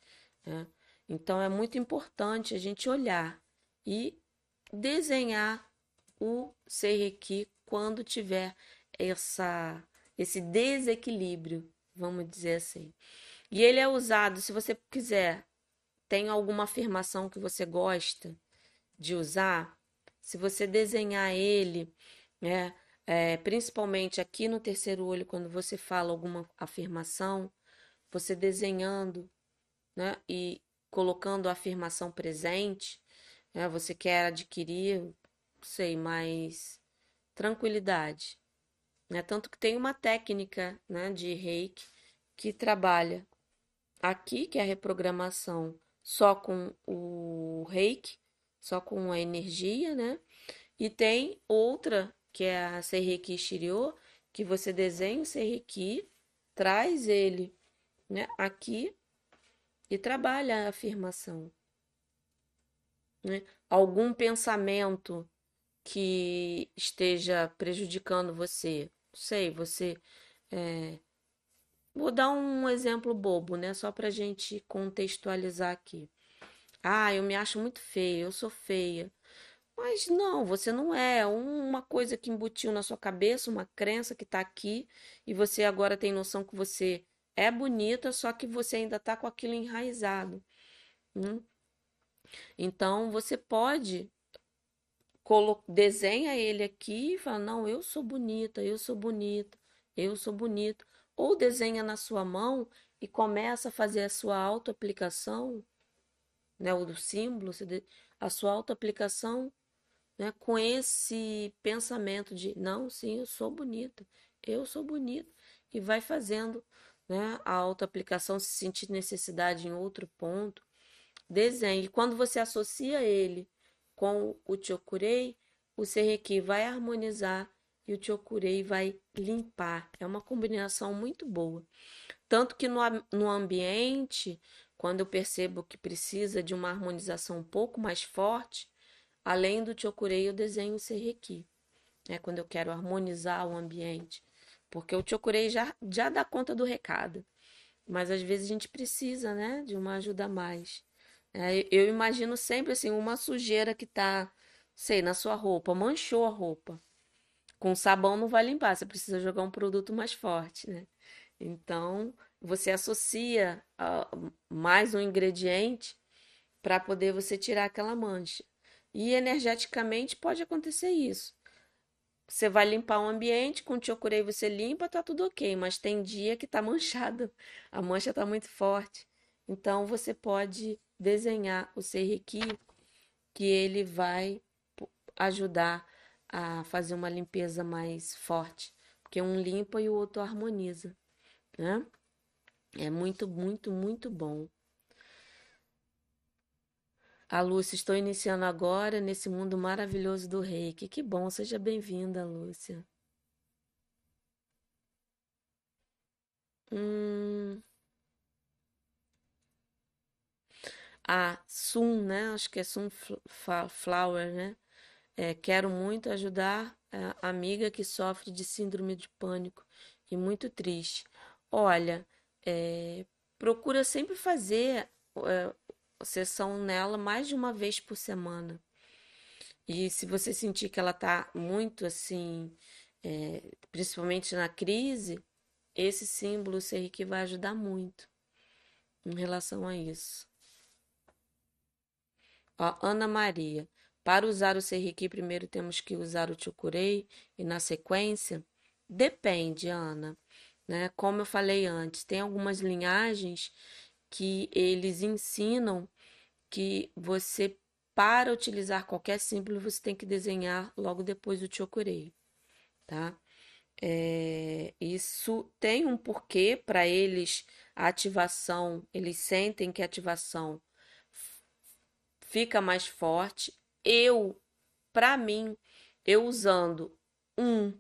Né? Então é muito importante a gente olhar e desenhar o Seireki quando tiver essa, esse desequilíbrio, vamos dizer assim. E ele é usado, se você quiser, tem alguma afirmação que você gosta de usar, se você desenhar ele, né, é, principalmente aqui no terceiro olho, quando você fala alguma afirmação, você desenhando né, e colocando a afirmação presente, né, você quer adquirir, sei, mais tranquilidade. Né? Tanto que tem uma técnica né, de reiki que trabalha aqui, que é a reprogramação só com o reiki, só com a energia, né? E tem outra que é a Seireki Shiryo, que você desenha o Seireki, traz ele né, aqui e trabalha a afirmação. Né? Algum pensamento que esteja prejudicando você, sei, você. É... Vou dar um exemplo bobo, né? Só para gente contextualizar aqui. Ah, eu me acho muito feia, eu sou feia. Mas não, você não é. Uma coisa que embutiu na sua cabeça, uma crença que está aqui, e você agora tem noção que você é bonita, só que você ainda está com aquilo enraizado. Hum? Então, você pode desenha ele aqui e fala: Não, eu sou bonita, eu sou bonita, eu sou bonito. Ou desenha na sua mão e começa a fazer a sua auto-aplicação, né, o do símbolo, a sua auto-aplicação né, com esse pensamento de não, sim, eu sou bonita, eu sou bonita, e vai fazendo né, a autoaplicação, se sentir necessidade em outro ponto, desenhe. Quando você associa ele com o Chokurei, o Serreki vai harmonizar e o Chokurei vai limpar. É uma combinação muito boa. Tanto que no, no ambiente, quando eu percebo que precisa de uma harmonização um pouco mais forte, Além do chokurei, eu desenho o serreki, né, quando eu quero harmonizar o ambiente. Porque o chokurei já, já dá conta do recado. Mas às vezes a gente precisa, né, de uma ajuda a mais. É, eu imagino sempre assim, uma sujeira que tá, sei, na sua roupa, manchou a roupa. Com sabão não vai limpar, você precisa jogar um produto mais forte, né? Então, você associa uh, mais um ingrediente para poder você tirar aquela mancha. E energeticamente pode acontecer isso. Você vai limpar o ambiente, com o Chokurei você limpa, tá tudo ok, mas tem dia que tá manchado, a mancha tá muito forte. Então você pode desenhar o Seireki que ele vai ajudar a fazer uma limpeza mais forte, porque um limpa e o outro harmoniza, né? É muito, muito, muito bom. A Lúcia, estou iniciando agora nesse mundo maravilhoso do reiki. Que bom, seja bem-vinda, Lúcia. Hum, a Sun, né? Acho que é Sunflower, né? É, quero muito ajudar a amiga que sofre de síndrome de pânico e muito triste. Olha, é, procura sempre fazer é, sessão nela mais de uma vez por semana. E se você sentir que ela está muito assim, é, principalmente na crise, esse símbolo que vai ajudar muito em relação a isso. Ó, Ana Maria. Para usar o Serriqui, primeiro temos que usar o Chucurei e na sequência? Depende, Ana. Né? Como eu falei antes, tem algumas linhagens que eles ensinam que você, para utilizar qualquer símbolo, você tem que desenhar logo depois o Chokurei, tá? É, isso tem um porquê para eles, a ativação, eles sentem que a ativação fica mais forte. Eu, para mim, eu usando um,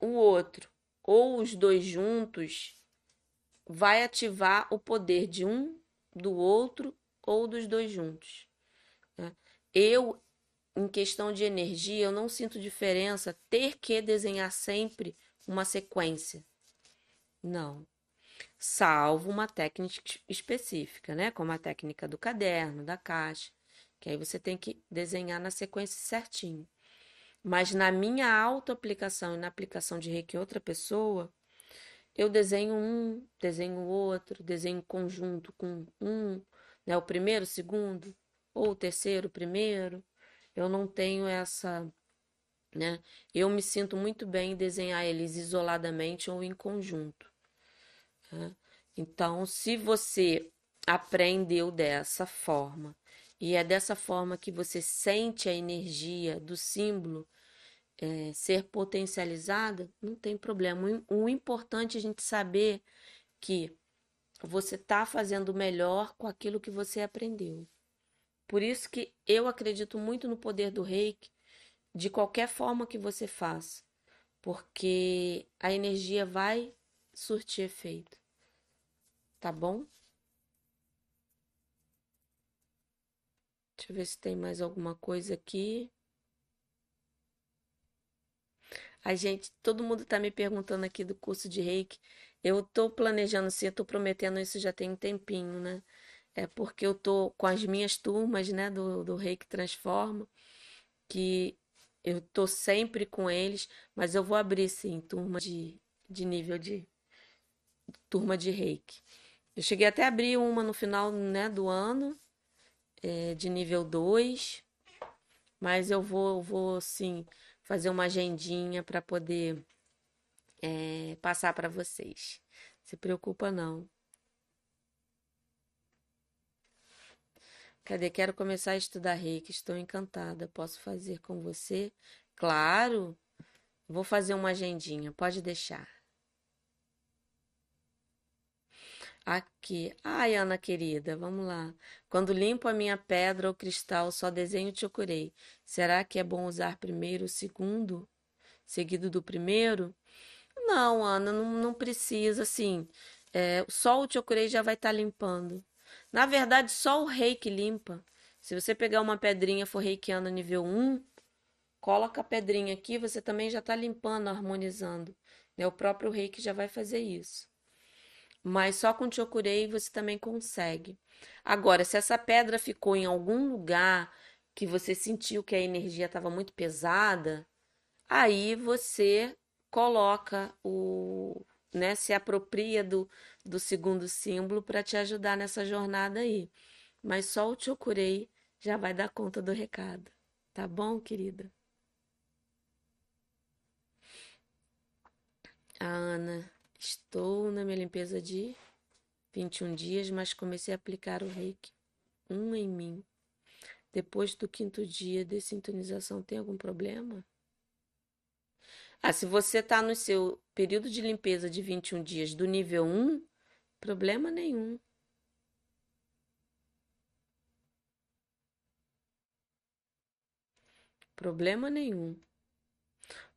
o outro ou os dois juntos, vai ativar o poder de um, do outro ou dos dois juntos. Né? Eu, em questão de energia, eu não sinto diferença ter que desenhar sempre uma sequência. Não. Salvo uma técnica específica, né? Como a técnica do caderno, da caixa, que aí você tem que desenhar na sequência certinho. Mas na minha auto-aplicação e na aplicação de reiki outra pessoa, eu desenho um, desenho outro, desenho conjunto com um, né? O primeiro, o segundo, ou o terceiro, o primeiro. Eu não tenho essa, né? Eu me sinto muito bem em desenhar eles isoladamente ou em conjunto. Né? Então, se você aprendeu dessa forma e é dessa forma que você sente a energia do símbolo é, ser potencializada, não tem problema. O, importante é a gente saber que você está fazendo melhor com aquilo que você aprendeu. Por isso que eu acredito muito no poder do reiki, de qualquer forma que você faça, porque a energia vai surtir efeito. Tá bom? Deixa eu ver se tem mais alguma coisa aqui. A gente, todo mundo está me perguntando aqui do curso de Reiki. Eu estou planejando sim, eu tô prometendo isso já tem um tempinho, né? É porque eu tô com as minhas turmas, né, do, do Reiki Transforma, que eu tô sempre com eles, mas eu vou abrir sim, turma de, de nível de turma de Reiki. Eu cheguei até a abrir uma no final, né, do ano, é, de nível 2, mas eu vou, vou sim fazer uma agendinha para poder é, passar para vocês. Se preocupa não. Cadê? Quero começar a estudar reiki. Estou encantada. Posso fazer com você? Claro. Vou fazer uma agendinha. Pode deixar. Aqui. Ai, Ana querida, vamos lá. Quando limpo a minha pedra ou cristal, só desenho chokurei. Será que é bom usar primeiro o segundo, seguido do primeiro? Não, Ana, não, não precisa, assim. É, só o chokurei já vai estar tá limpando. Na verdade, só o rei que limpa. Se você pegar uma pedrinha for reikiana nível 1, coloca a pedrinha aqui, você também já está limpando, harmonizando. Né? O próprio rei que já vai fazer isso. Mas só com chokurei você também consegue. Agora, se essa pedra ficou em algum lugar que você sentiu que a energia estava muito pesada, aí você coloca o, né, se apropria do, do segundo símbolo para te ajudar nessa jornada aí. Mas só o Chokurei já vai dar conta do recado. Tá bom, querida? A Ana, estou na minha limpeza de 21 dias, mas comecei a aplicar o reiki um em mim. Depois do quinto dia de sintonização, tem algum problema? Ah, se você está no seu período de limpeza de 21 dias do nível 1, problema nenhum. Problema nenhum.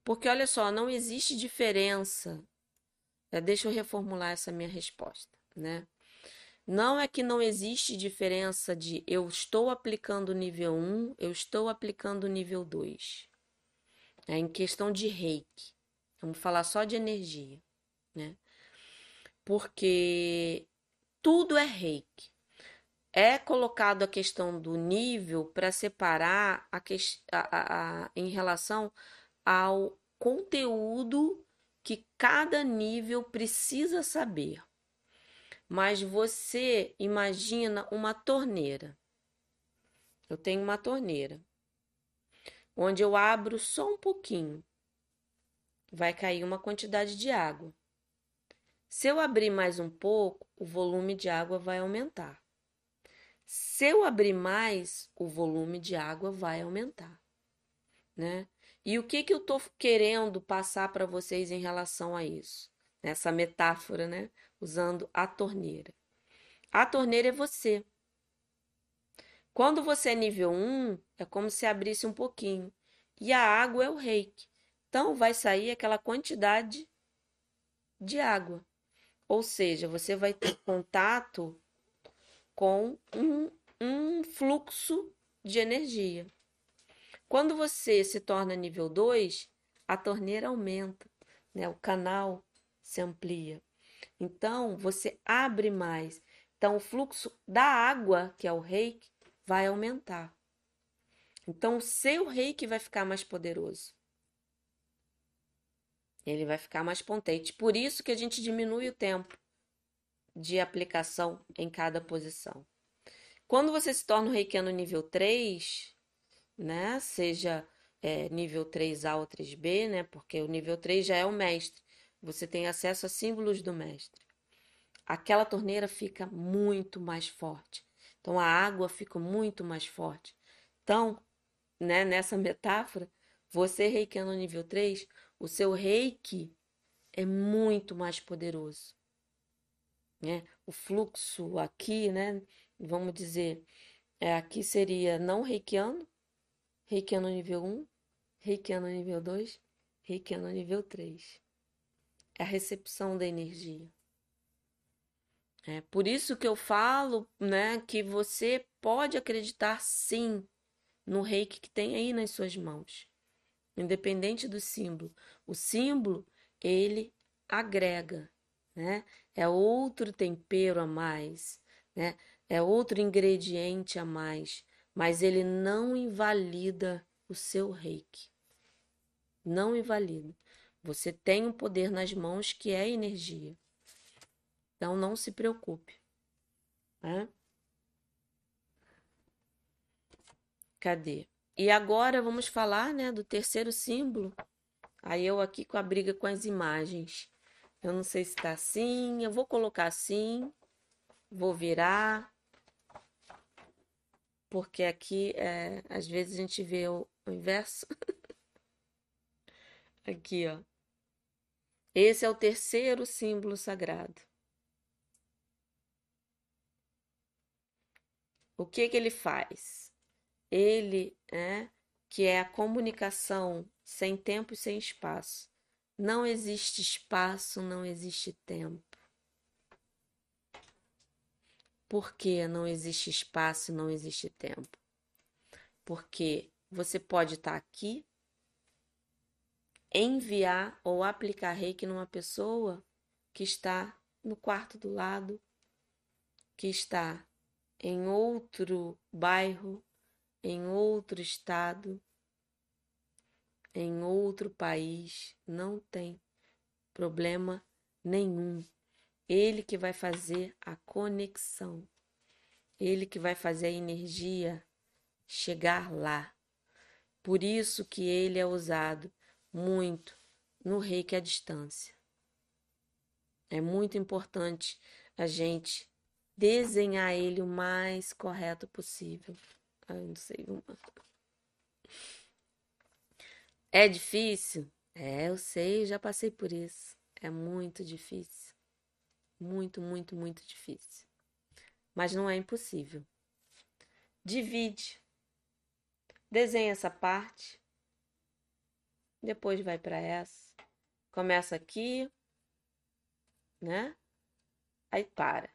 Porque olha só, não existe diferença. É, deixa eu reformular essa minha resposta, né? Não é que não existe diferença de eu estou aplicando nível 1, eu estou aplicando nível 2. É em questão de reiki. Vamos falar só de energia, né? Porque tudo é reiki. É colocado a questão do nível para separar a, a, a, em relação ao conteúdo que cada nível precisa saber. Mas você imagina uma torneira. Eu tenho uma torneira onde eu abro só um pouquinho. Vai cair uma quantidade de água. Se eu abrir mais um pouco, o volume de água vai aumentar. Se eu abrir mais, o volume de água vai aumentar, né? E o que que eu tô querendo passar para vocês em relação a isso? Nessa metáfora, né? Usando a torneira. A torneira é você. Quando você é nível 1, é como se abrisse um pouquinho. E a água é o reiki. Então, vai sair aquela quantidade de água. Ou seja, você vai ter contato com um, um fluxo de energia. Quando você se torna nível 2, a torneira aumenta, né? o canal se amplia. Então, você abre mais. Então, o fluxo da água, que é o reiki, vai aumentar. Então, o seu reiki vai ficar mais poderoso. Ele vai ficar mais potente. Por isso que a gente diminui o tempo de aplicação em cada posição. Quando você se torna um reikiano nível 3, né? Seja é, nível 3A ou 3B, né? Porque o nível 3 já é o mestre. Você tem acesso a símbolos do mestre. Aquela torneira fica muito mais forte. Então a água fica muito mais forte. Então, né, nessa metáfora, você reikiano nível 3, o seu reiki é muito mais poderoso. Né? O fluxo aqui, né, vamos dizer, é, aqui seria não reikiano, reikiano nível 1, reikiano nível 2, reikiano nível 3. É a recepção da energia. É por isso que eu falo, né, que você pode acreditar sim no reiki que tem aí nas suas mãos, independente do símbolo. O símbolo, ele agrega, né? É outro tempero a mais, né? É outro ingrediente a mais, mas ele não invalida o seu reiki. Não invalida. Você tem um poder nas mãos que é energia. Então não se preocupe. Né? Cadê? E agora vamos falar né, do terceiro símbolo. Aí eu aqui com a briga com as imagens. Eu não sei se está assim. Eu vou colocar assim. Vou virar. Porque aqui, é, às vezes, a gente vê o, o inverso. aqui, ó. Esse é o terceiro símbolo sagrado. O que que ele faz? Ele, é, que é a comunicação sem tempo e sem espaço. Não existe espaço, não existe tempo. Por que não existe espaço não existe tempo? Porque você pode estar aqui, enviar ou aplicar reiki numa pessoa que está no quarto do lado, que está em outro bairro, em outro estado, em outro país, não tem problema nenhum. Ele que vai fazer a conexão, ele que vai fazer a energia chegar lá. Por isso que ele é usado muito no reiki à distância. É muito importante a gente desenhar ele o mais correto possível. Ai, não sei. É difícil? É, eu sei, já passei por isso. É muito difícil. Muito, muito, muito difícil. Mas não é impossível. Divide. Desenha essa parte, depois vai para essa. Começa aqui, né? Aí para.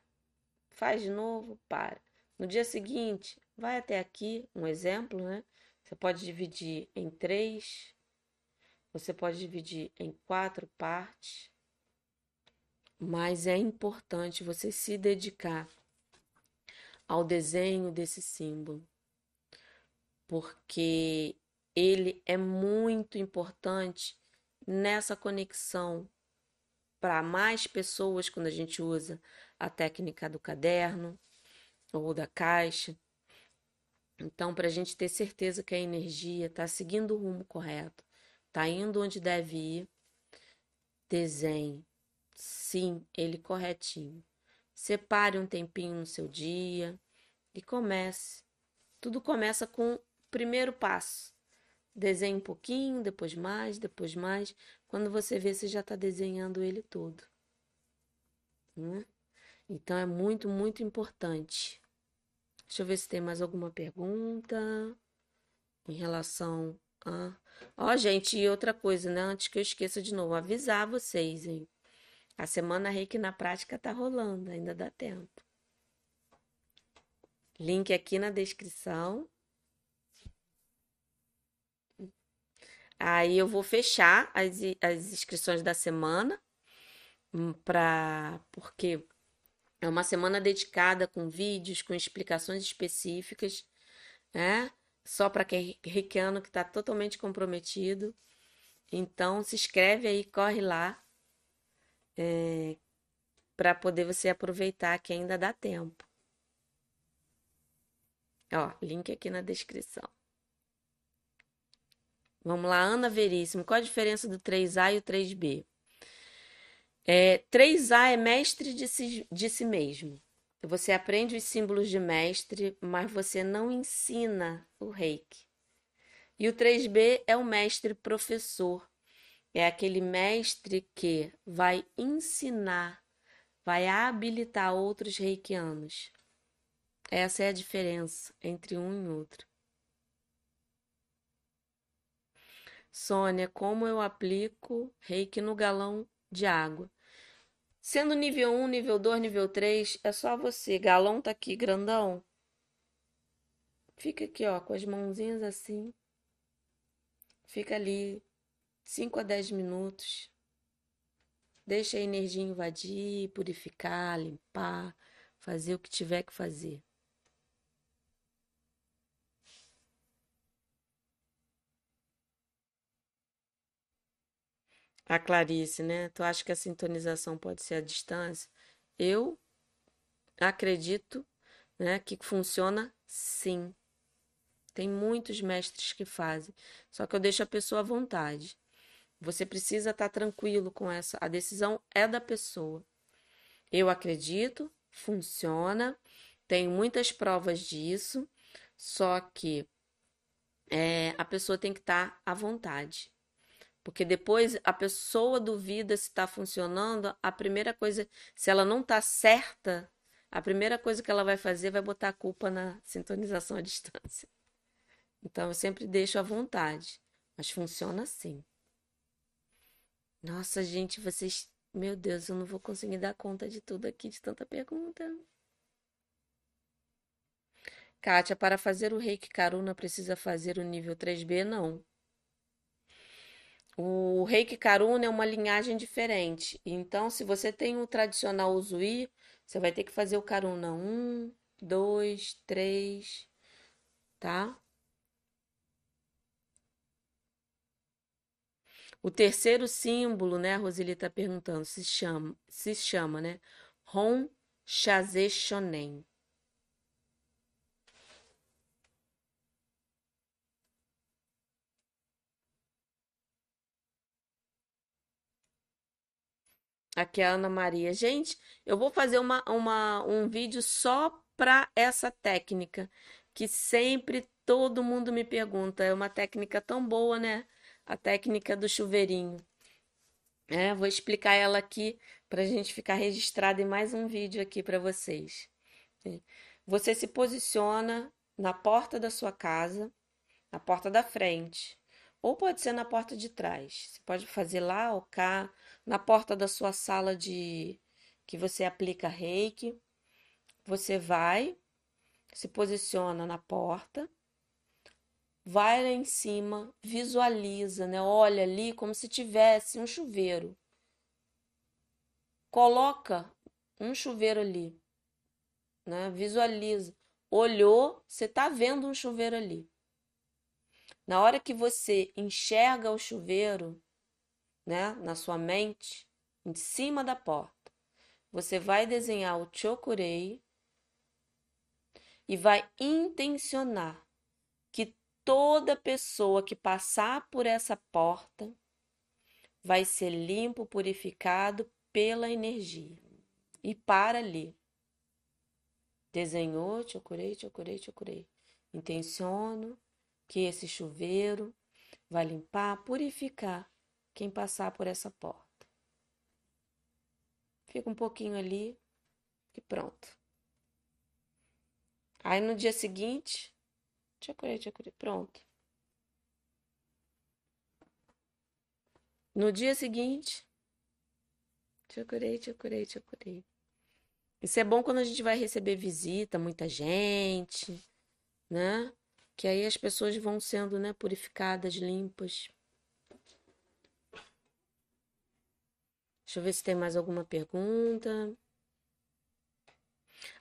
Faz de novo, para. No dia seguinte, vai até aqui, um exemplo, né? Você pode dividir em três, você pode dividir em quatro partes, mas é importante você se dedicar ao desenho desse símbolo, porque ele é muito importante nessa conexão para mais pessoas quando a gente usa a técnica do caderno ou da caixa. Então, para a gente ter certeza que a energia está seguindo o rumo correto, está indo onde deve ir, desenhe, sim, ele corretinho. Separe um tempinho no seu dia e comece. Tudo começa com o primeiro passo. Desenhe um pouquinho, depois mais, depois mais. Quando você vê, você já está desenhando ele todo. Né? Então é muito, muito importante. Deixa eu ver se tem mais alguma pergunta em relação a. Ó, gente, e outra coisa, né? Antes que eu esqueça de novo, avisar vocês, hein? A semana Reiki na prática tá rolando, ainda dá tempo. Link aqui na descrição. Aí eu vou fechar as, as inscrições da semana, hum, pra, porque é uma semana dedicada com vídeos, com explicações específicas, né? Só para quem é reikiano que está totalmente comprometido. Então, se inscreve aí, corre lá, é, para poder você aproveitar que ainda dá tempo. Ó, link aqui na descrição. Vamos lá, Ana Veríssimo. Qual a diferença do 3A e o 3B? É, 3A é mestre de si, de si mesmo. Você aprende os símbolos de mestre, mas você não ensina o reiki. E o 3B é o mestre professor. É aquele mestre que vai ensinar, vai habilitar outros reikianos. Essa é a diferença entre um e outro. Sônia, como eu aplico reiki no galão de água? Sendo nível 1, nível 2, nível 3, é só você. Galão tá aqui, grandão. Fica aqui, ó, com as mãozinhas assim. Fica ali 5 a 10 minutos. Deixa a energia invadir, purificar, limpar, fazer o que tiver que fazer. A Clarice, né? Tu acha que a sintonização pode ser à distância? Eu acredito, né, que funciona sim. Tem muitos mestres que fazem, só que eu deixo a pessoa à vontade. Você precisa estar tranquilo com essa. A decisão é da pessoa. Eu acredito, funciona, tenho muitas provas disso, só que é, a pessoa tem que estar à vontade. Porque depois a pessoa duvida se está funcionando, a primeira coisa, se ela não está certa, a primeira coisa que ela vai fazer vai botar a culpa na sintonização à distância. Então eu sempre deixo à vontade, mas funciona assim. Nossa, gente, vocês. Meu Deus, eu não vou conseguir dar conta de tudo aqui, de tanta pergunta. Kátia, para fazer o reiki Karuna precisa fazer o nível 3B? Não. O Reiki Karuna é uma linhagem diferente. Então, se você tem o tradicional Uzui, você vai ter que fazer o Karuna 1, 2, 3, tá? O terceiro símbolo, né, a Roseli está perguntando, se chama, se chama, né? Hon Shaze. Aqui é a Ana Maria. Gente, eu vou fazer uma, uma, um vídeo só para essa técnica, que sempre todo mundo me pergunta. É uma técnica tão boa, né? A técnica do chuveirinho. É, vou explicar ela aqui para a gente ficar registrado em mais um vídeo aqui para vocês. Você se posiciona na porta da sua casa, na porta da frente, Ou pode ser na porta de trás. Você pode fazer lá ou cá, na porta da sua sala de que você aplica reiki. Você vai, se posiciona na porta, vai lá em cima, visualiza, né? Olha ali como se tivesse um chuveiro. Coloca um chuveiro ali, né? Visualiza. Olhou, você está vendo um chuveiro ali. Na hora que você enxerga o chuveiro, né, na sua mente, em cima da porta, você vai desenhar o chokurei e vai intencionar que toda pessoa que passar por essa porta vai ser limpo, purificado pela energia. E para ali. Desenhou, curei, te curei. Intenciono que esse chuveiro vai limpar, purificar quem passar por essa porta. Fica um pouquinho ali e pronto. Aí no dia seguinte, te curei, pronto. No dia seguinte, curei, te curei. Isso é bom quando a gente vai receber visita, muita gente, né? Que aí as pessoas vão sendo, né, purificadas, limpas. Deixa eu ver se tem mais alguma pergunta.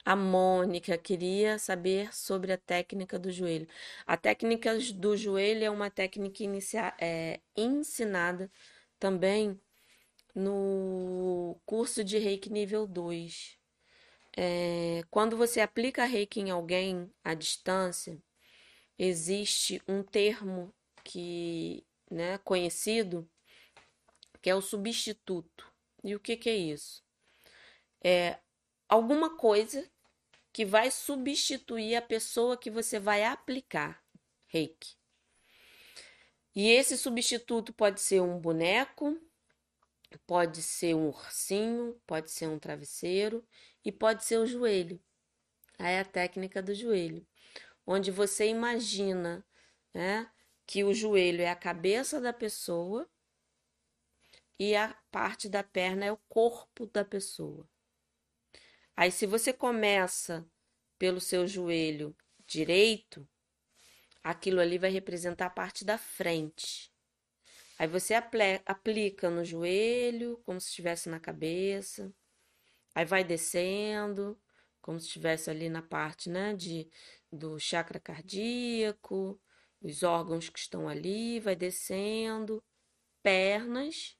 A Mônica queria saber sobre a técnica do joelho. A técnica do joelho é uma técnica inicia, é, ensinada também no curso de Reiki nível 2. É, quando você aplica reiki em alguém à distância, existe um termo que, né, conhecido, que é o substituto. E o que, que é isso? É alguma coisa que vai substituir a pessoa que você vai aplicar reiki. E esse substituto pode ser um boneco, pode ser um ursinho, pode ser um travesseiro e pode ser o joelho. Aí é a técnica do joelho, onde você imagina né, que o joelho é a cabeça da pessoa e a parte da perna é o corpo da pessoa. Aí, se você começa pelo seu joelho direito, aquilo ali vai representar a parte da frente. Aí você aplica no joelho, como se estivesse na cabeça. Aí vai descendo, como se estivesse ali na parte, né, de, do chakra cardíaco, os órgãos que estão ali, vai descendo, pernas.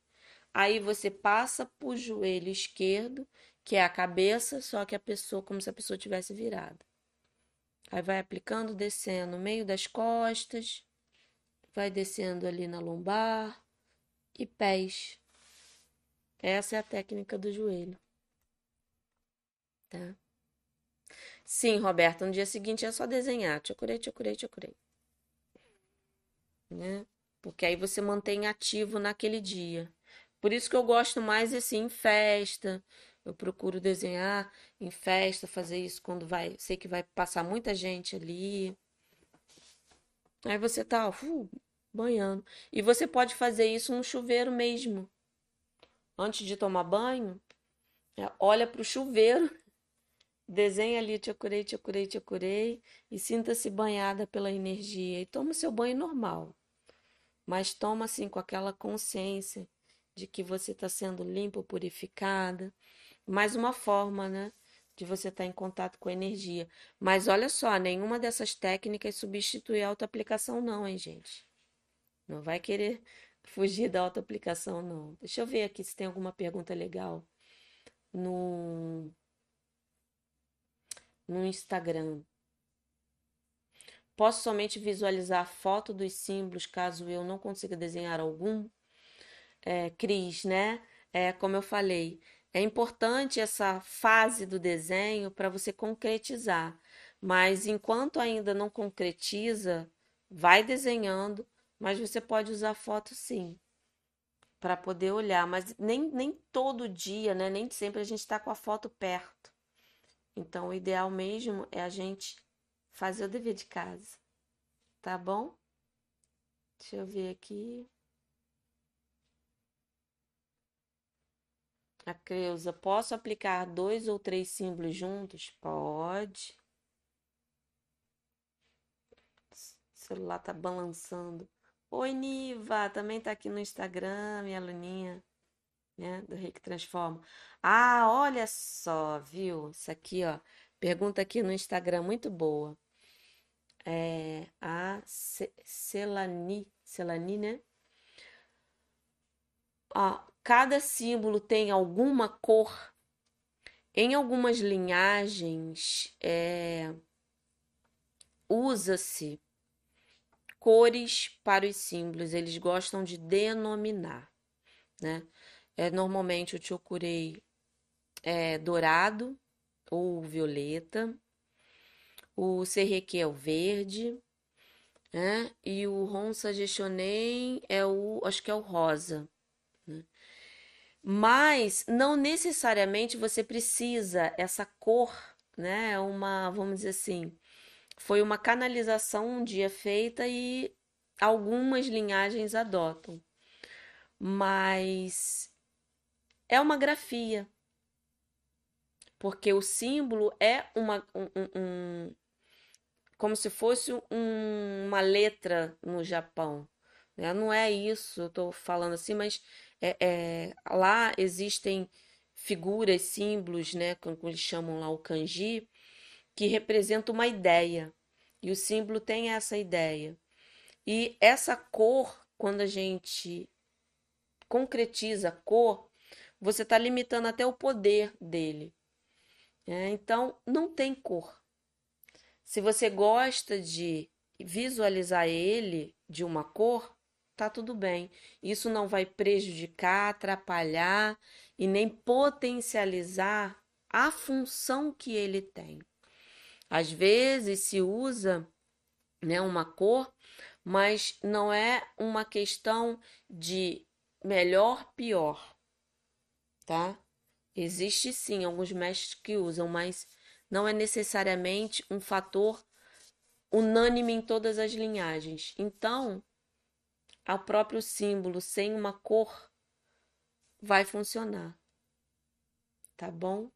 Aí você passa para o joelho esquerdo, que é a cabeça, só que a pessoa, como se a pessoa tivesse virada. Aí vai aplicando, descendo no meio das costas, vai descendo ali na lombar e pés. Essa é a técnica do joelho tá? Sim, Roberto, no dia seguinte é só desenhar. Te curei, te curei, te curei. Né? Porque aí você mantém ativo naquele dia. Por isso que eu gosto mais assim em festa. Eu procuro desenhar em festa, fazer isso quando vai, sei que vai passar muita gente ali. Aí você tá uh, banhando. E você pode fazer isso no chuveiro mesmo. Antes de tomar banho, é, olha para o chuveiro Desenhe ali, te curei, te curei, te curei e sinta-se banhada pela energia e toma seu banho normal. Mas toma assim com aquela consciência de que você está sendo limpa, purificada. Mais uma forma, né? De você estar tá em contato com a energia. Mas olha só, nenhuma dessas técnicas substitui a autoaplicação, não, hein, gente? Não vai querer fugir da autoaplicação, não. Deixa eu ver aqui se tem alguma pergunta legal no no Instagram. Posso somente visualizar a foto dos símbolos caso eu não consiga desenhar algum? É, Cris, né? É, como eu falei, é importante essa fase do desenho para você concretizar, mas enquanto ainda não concretiza, vai desenhando, mas você pode usar foto sim, para poder olhar, mas nem, nem todo dia, né? Nem sempre a gente está com a foto perto. Então, o ideal mesmo é a gente fazer o dever de casa, tá bom? Deixa eu ver aqui. A Creuza, posso aplicar dois ou três símbolos juntos? Pode. O celular tá balançando. Oi, Niva, também tá aqui no Instagram, minha aluninha, né, do Reiki Transforma. Ah, olha só, viu? Isso aqui, ó. Pergunta aqui no Instagram, muito boa. É a Celani, Celani, né? Ó, cada símbolo tem alguma cor. Em algumas linhagens, é, usa-se cores para os símbolos, eles gostam de denominar, né? É, normalmente o chokurei é dourado ou violeta, o serreque é o verde, né? E o Ronsa Geshonen é o, acho que é o rosa? Mas não necessariamente você precisa essa cor, né? É uma, vamos dizer assim, foi uma canalização um dia feita e algumas linhagens adotam. Mas é uma grafia, porque o símbolo é uma, um, um, como se fosse um, uma letra no Japão. Né? Não é isso, eu estou falando assim, mas é, é, lá existem figuras, símbolos, né, como eles chamam lá o kanji, que representa uma ideia. E o símbolo tem essa ideia. E essa cor, quando a gente concretiza a cor, você está limitando até o poder dele. É, então, não tem cor. Se você gosta de visualizar ele de uma cor, tá tudo bem. Isso não vai prejudicar, atrapalhar e nem potencializar a função que ele tem. Às vezes se usa né, uma cor, mas não é uma questão de melhor, pior, tá? Existe sim alguns mestres que usam, mas não é necessariamente um fator unânime em todas as linhagens. Então, o próprio símbolo sem uma cor vai funcionar. Tá bom?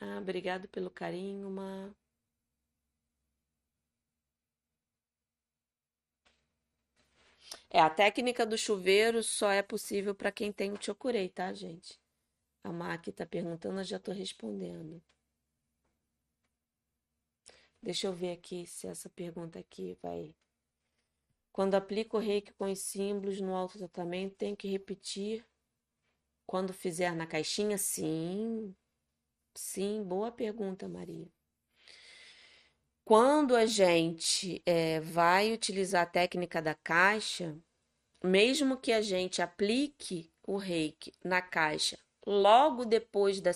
Ah, obrigado pelo carinho, uma É, a técnica do chuveiro só é possível para quem tem o chokurei, tá, gente? A Maki tá perguntando, eu já tô respondendo. Deixa eu ver aqui se essa pergunta aqui vai. Quando aplico o reiki com os símbolos no autotratamento, tem que repetir quando fizer na caixinha? Sim, Sim, boa pergunta, Maria. Quando a gente é, vai utilizar a técnica da caixa, mesmo que a gente aplique o reiki na caixa logo depois da,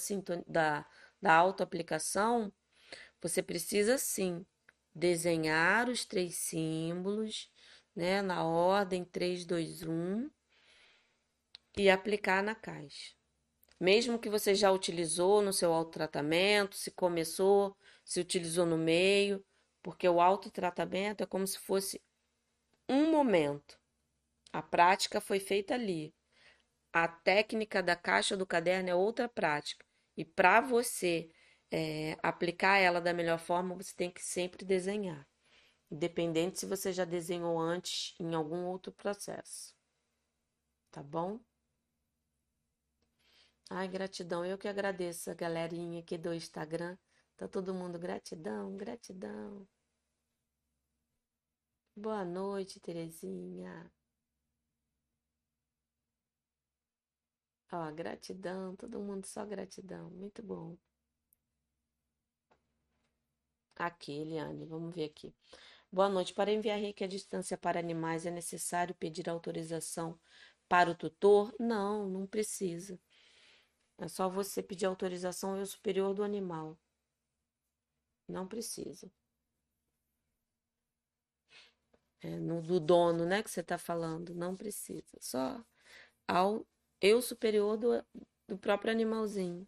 da, da autoaplicação, você precisa sim desenhar os três símbolos, né, na ordem 3, 2, 1 e aplicar na caixa. Mesmo que você já utilizou no seu autotratamento, se começou, se utilizou no meio, porque o autotratamento é como se fosse um momento. A prática foi feita ali. A técnica da caixa do caderno é outra prática. E para você é, aplicar ela da melhor forma, você tem que sempre desenhar. Independente se você já desenhou antes em algum outro processo. Tá bom? Ai, gratidão. Eu que agradeço a galerinha aqui do Instagram. Tá todo mundo gratidão, gratidão. Boa noite, Terezinha. Ó, gratidão, todo mundo só gratidão. Muito bom. Aqui, Eliane, vamos ver aqui. Boa noite. Para enviar reiki à distância para animais, é necessário pedir autorização para o tutor? Não, não precisa. É só você pedir autorização ao superior do animal. Não precisa. É, no, do dono, né, que você está falando. Não precisa. Só ao eu superior do, do próprio animalzinho.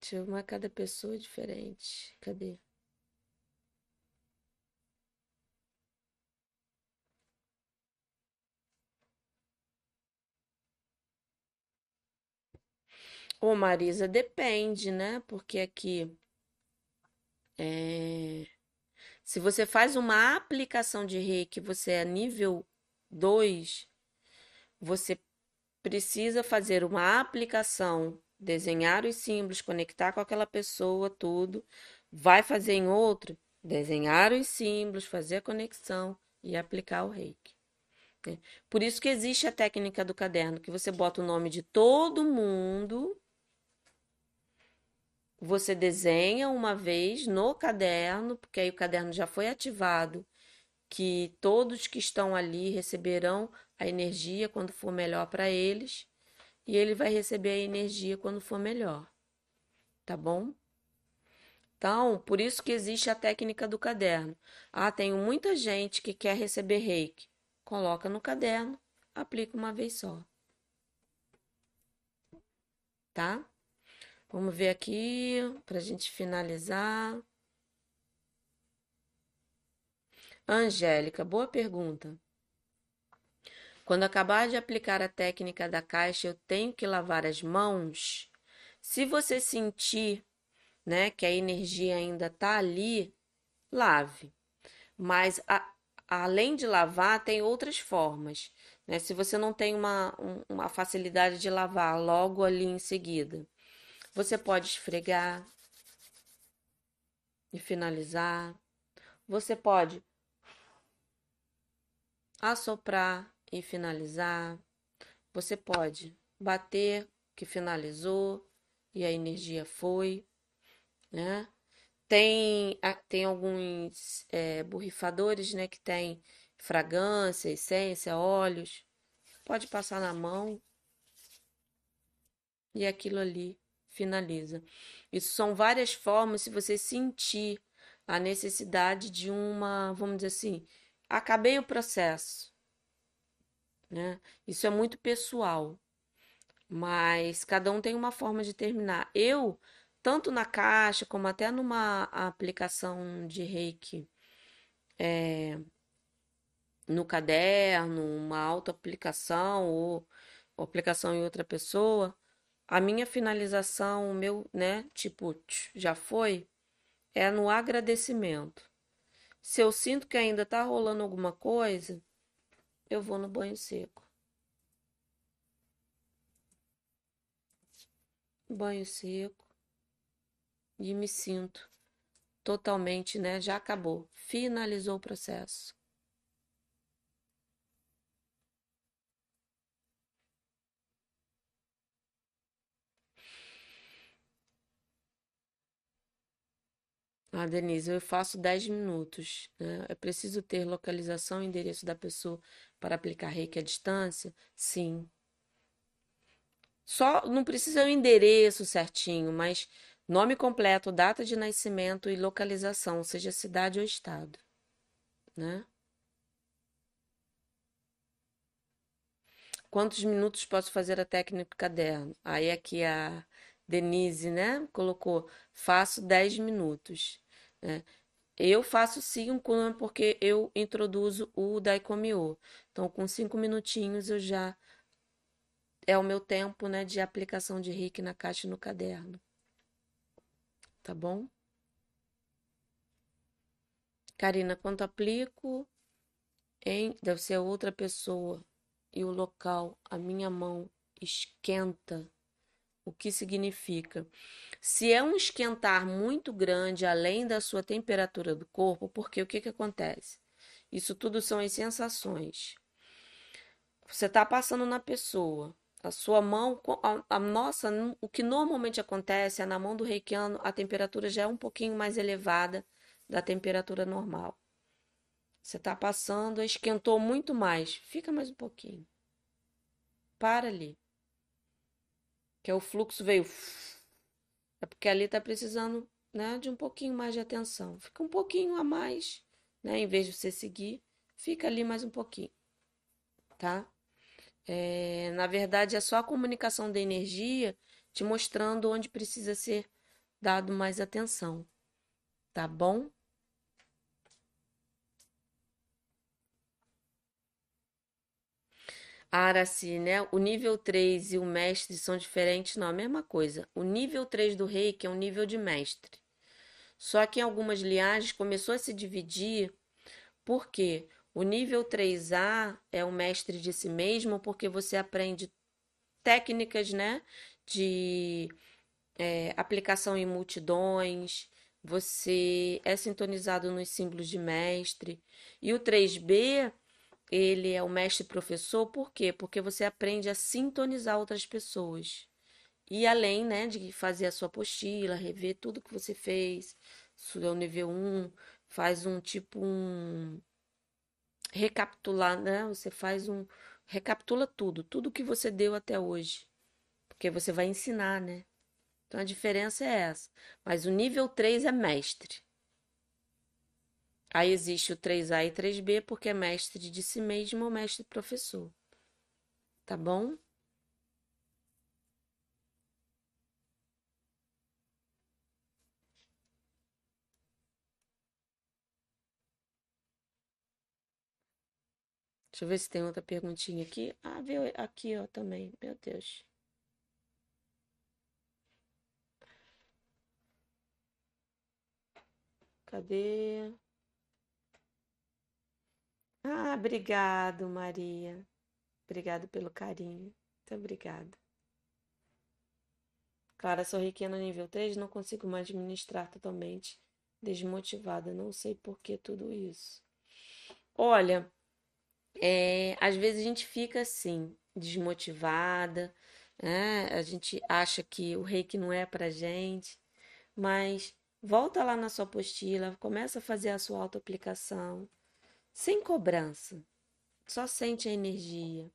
Deixa eu ver, cada pessoa é diferente. Cadê? Ô, Marisa, depende, né? Porque aqui, é, se você faz uma aplicação de reiki, você é nível 2, você precisa fazer uma aplicação, desenhar os símbolos, conectar com aquela pessoa, tudo. Vai fazer em outro, desenhar os símbolos, fazer a conexão e aplicar o reiki. né? Por isso que existe a técnica do caderno, que você bota o nome de todo mundo, você desenha uma vez no caderno, porque aí o caderno já foi ativado, que todos que estão ali receberão a energia quando for melhor para eles, e ele vai receber a energia quando for melhor. Tá bom? Então, por isso que existe a técnica do caderno. Ah, tenho muita gente que quer receber reiki. Coloca no caderno, aplica uma vez só. Tá? Vamos ver aqui para a gente finalizar. Angélica, boa pergunta. Quando acabar de aplicar a técnica da caixa, eu tenho que lavar as mãos? Se você sentir, né, que a energia ainda está ali, lave. Mas a, além de lavar, tem outras formas. Né? Se você não tem uma, um, uma facilidade de lavar logo ali em seguida, você pode esfregar e finalizar. Você pode assoprar e finalizar. Você pode bater que finalizou e a energia foi, né? Tem, tem alguns é, borrifadores, né, que tem fragrância, essência, óleos. Pode passar na mão e aquilo ali finaliza. Isso são várias formas se você sentir a necessidade de uma, vamos dizer assim, acabei o processo, né? Isso é muito pessoal, mas cada um tem uma forma de terminar. Eu, tanto na caixa como até numa aplicação de reiki, é, no caderno, uma auto-aplicação ou, ou aplicação em outra pessoa, a minha finalização, o meu, né, tipo, já foi, é no agradecimento. Se eu sinto que ainda tá rolando alguma coisa, eu vou no banho seco. Banho seco e me sinto totalmente, né? Já acabou, finalizou o processo. Ah, Denise, eu faço 10 minutos, né? É preciso ter localização e endereço da pessoa para aplicar reiki à distância? Sim. Só não precisa o endereço certinho, mas nome completo, data de nascimento e localização, seja cidade ou estado, né? Quantos minutos posso fazer a técnica caderno? Aí aqui a Denise, né, colocou, faço 10 minutos. Né? Eu faço 5 né, porque eu introduzo o Daikomyo. Então, com 5 minutinhos eu já é o meu tempo, né, de aplicação de Reiki na caixa e no caderno. Tá bom? Karina, quanto aplico em deve ser outra pessoa e o local, a minha mão esquenta o que significa? Se é um esquentar muito grande além da sua temperatura do corpo, porque o que, que acontece? Isso tudo são as sensações. Você está passando na pessoa, a sua mão, a, a, nossa, o que normalmente acontece é na mão do reikiano, a temperatura já é um pouquinho mais elevada da temperatura normal. Você está passando, esquentou muito mais, fica mais um pouquinho. Para ali que é o fluxo veio. É porque ali está precisando né, de um pouquinho mais de atenção. Fica um pouquinho a mais, né? Em vez de você seguir, fica ali mais um pouquinho, tá? É, na verdade, é só a comunicação da energia te mostrando onde precisa ser dado mais atenção, tá bom? Araci, né? O nível 3 e o mestre são diferentes? Não, a mesma coisa. O nível 3 do reiki é um nível de mestre. Só que em algumas linhagens começou a se dividir, porque o nível 3A é o mestre de si mesmo, porque você aprende técnicas, né? De é, aplicação em multidões, você é sintonizado nos símbolos de mestre. E o 3B ele é o mestre professor, por quê? Porque você aprende a sintonizar outras pessoas. E além, né, de fazer a sua apostila, rever tudo que você fez, é o nível 1, faz um tipo um recapitular, né? Você faz um recapitula tudo, tudo que você deu até hoje. Porque você vai ensinar, né? Então a diferença é essa. Mas o nível 3 é mestre. Aí existe o 3A e 3B, porque é mestre de si mesmo ou mestre professor. Tá bom? Deixa eu ver se tem outra perguntinha aqui. Ah, veio aqui, ó, também. Meu Deus. Cadê? Ah, obrigado, Maria. Obrigado pelo carinho. Muito obrigada. Clara, sou riquinha no nível 3, não consigo mais administrar totalmente. Desmotivada, não sei por que tudo isso. Olha, é, às vezes a gente fica assim, desmotivada, né? A gente acha que o reiki não é pra gente, mas volta lá na sua apostila, começa a fazer a sua auto-aplicação sem cobrança. Só sente a energia,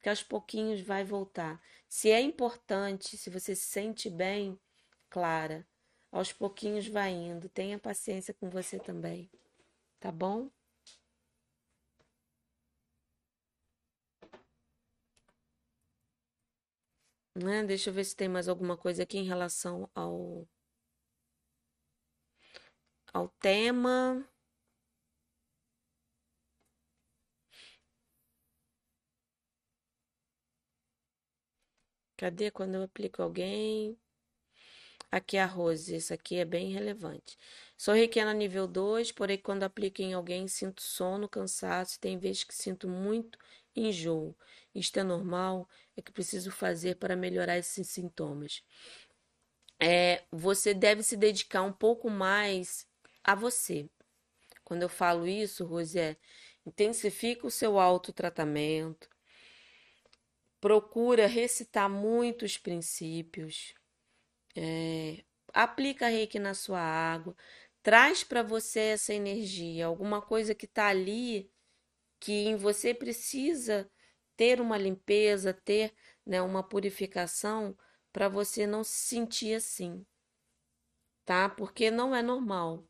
que aos pouquinhos vai voltar. Se é importante, se você se sente bem, Clara, aos pouquinhos vai indo. Tenha paciência com você também, tá bom? Né? Deixa eu ver se tem mais alguma coisa aqui em relação ao ao tema. Cadê quando eu aplico alguém? Aqui a Rose, isso aqui é bem relevante. Sou requena nível 2, porém quando aplico em alguém sinto sono, cansaço, tem vezes que sinto muito enjoo. Isto é normal? É que preciso fazer para melhorar esses sintomas? É, você deve se dedicar um pouco mais a você. Quando eu falo isso, Rose, é intensifica o seu autotratamento, procura recitar muitos princípios, é, aplica reiki na sua água, traz para você essa energia, alguma coisa que está ali que em você precisa ter uma limpeza, ter né, uma purificação para você não se sentir assim, tá? Porque não é normal.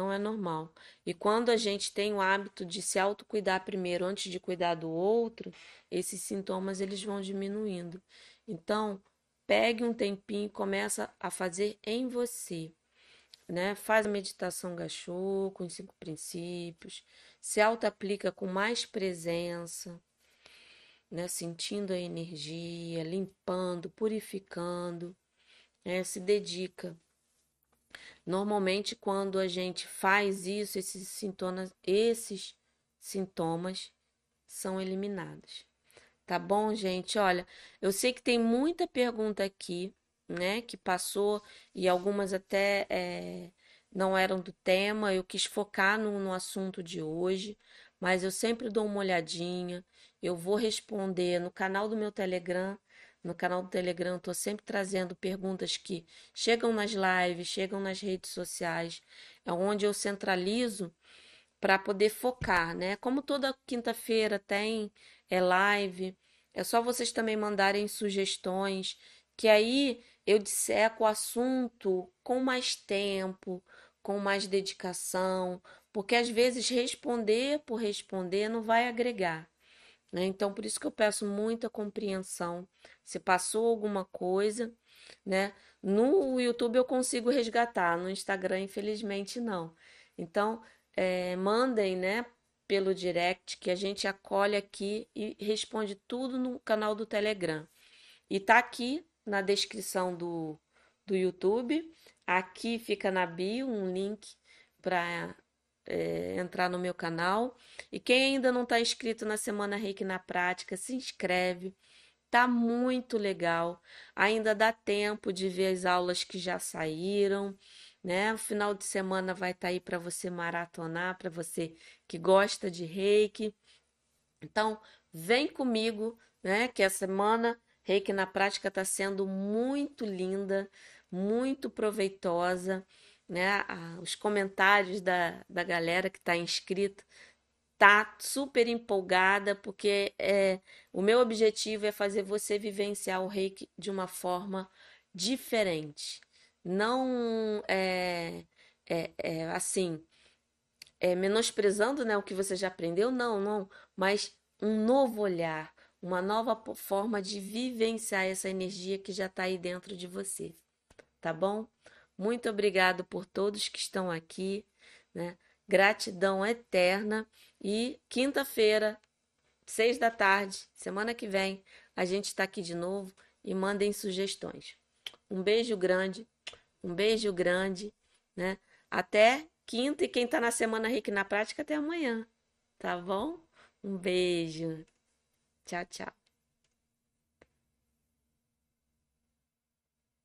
Não é normal. E quando a gente tem o hábito de se autocuidar primeiro antes de cuidar do outro, esses sintomas eles vão diminuindo. Então, pegue um tempinho e começa a fazer em você, né? Faz a meditação gachô com os cinco princípios, se auto-aplica com mais presença, né? Sentindo a energia, limpando, purificando, né? Se dedica Normalmente, quando a gente faz isso, esses sintomas, esses sintomas são eliminados. Tá bom, gente? Olha, eu sei que tem muita pergunta aqui, né, que passou e algumas até é, não eram do tema. Eu quis focar no, no assunto de hoje, mas eu sempre dou uma olhadinha. Eu vou responder no canal do meu Telegram no canal do Telegram, estou sempre trazendo perguntas que chegam nas lives, chegam nas redes sociais, é onde eu centralizo para poder focar, né? Como toda quinta-feira tem é live, é só vocês também mandarem sugestões, que aí eu disseco o assunto com mais tempo, com mais dedicação, porque às vezes responder por responder não vai agregar. Né? Então, por isso que eu peço muita compreensão. Se passou alguma coisa, né? No YouTube eu consigo resgatar, no Instagram, infelizmente, não. Então, é, mandem, né? pelo direct que a gente acolhe aqui e responde tudo no canal do Telegram. E tá aqui na descrição do, do YouTube. Aqui fica na bio um link para é, entrar no meu canal. E quem ainda não está inscrito na Semana Reiki na Prática, se inscreve. Tá muito legal. Ainda dá tempo de ver as aulas que já saíram, né? O final de semana vai estar tá aí para você maratonar, para você que gosta de Reiki. Então, vem comigo, né? Que a semana Reiki na prática está sendo muito linda, muito proveitosa, né? Os comentários da, da galera que está inscrita tá super empolgada, porque é, o meu objetivo é fazer você vivenciar o reiki de uma forma diferente. Não é, é, é assim, é, menosprezando né, o que você já aprendeu, não, não, mas um novo olhar, uma nova forma de vivenciar essa energia que já está aí dentro de você, tá bom? Muito obrigado por todos que estão aqui, né? Gratidão eterna e quinta-feira, seis da tarde, semana que vem, a gente está aqui de novo e mandem sugestões. Um beijo grande, um beijo grande, né? Até quinta e quem está na semana Rick na prática até amanhã, tá bom? Um beijo. Tchau, tchau.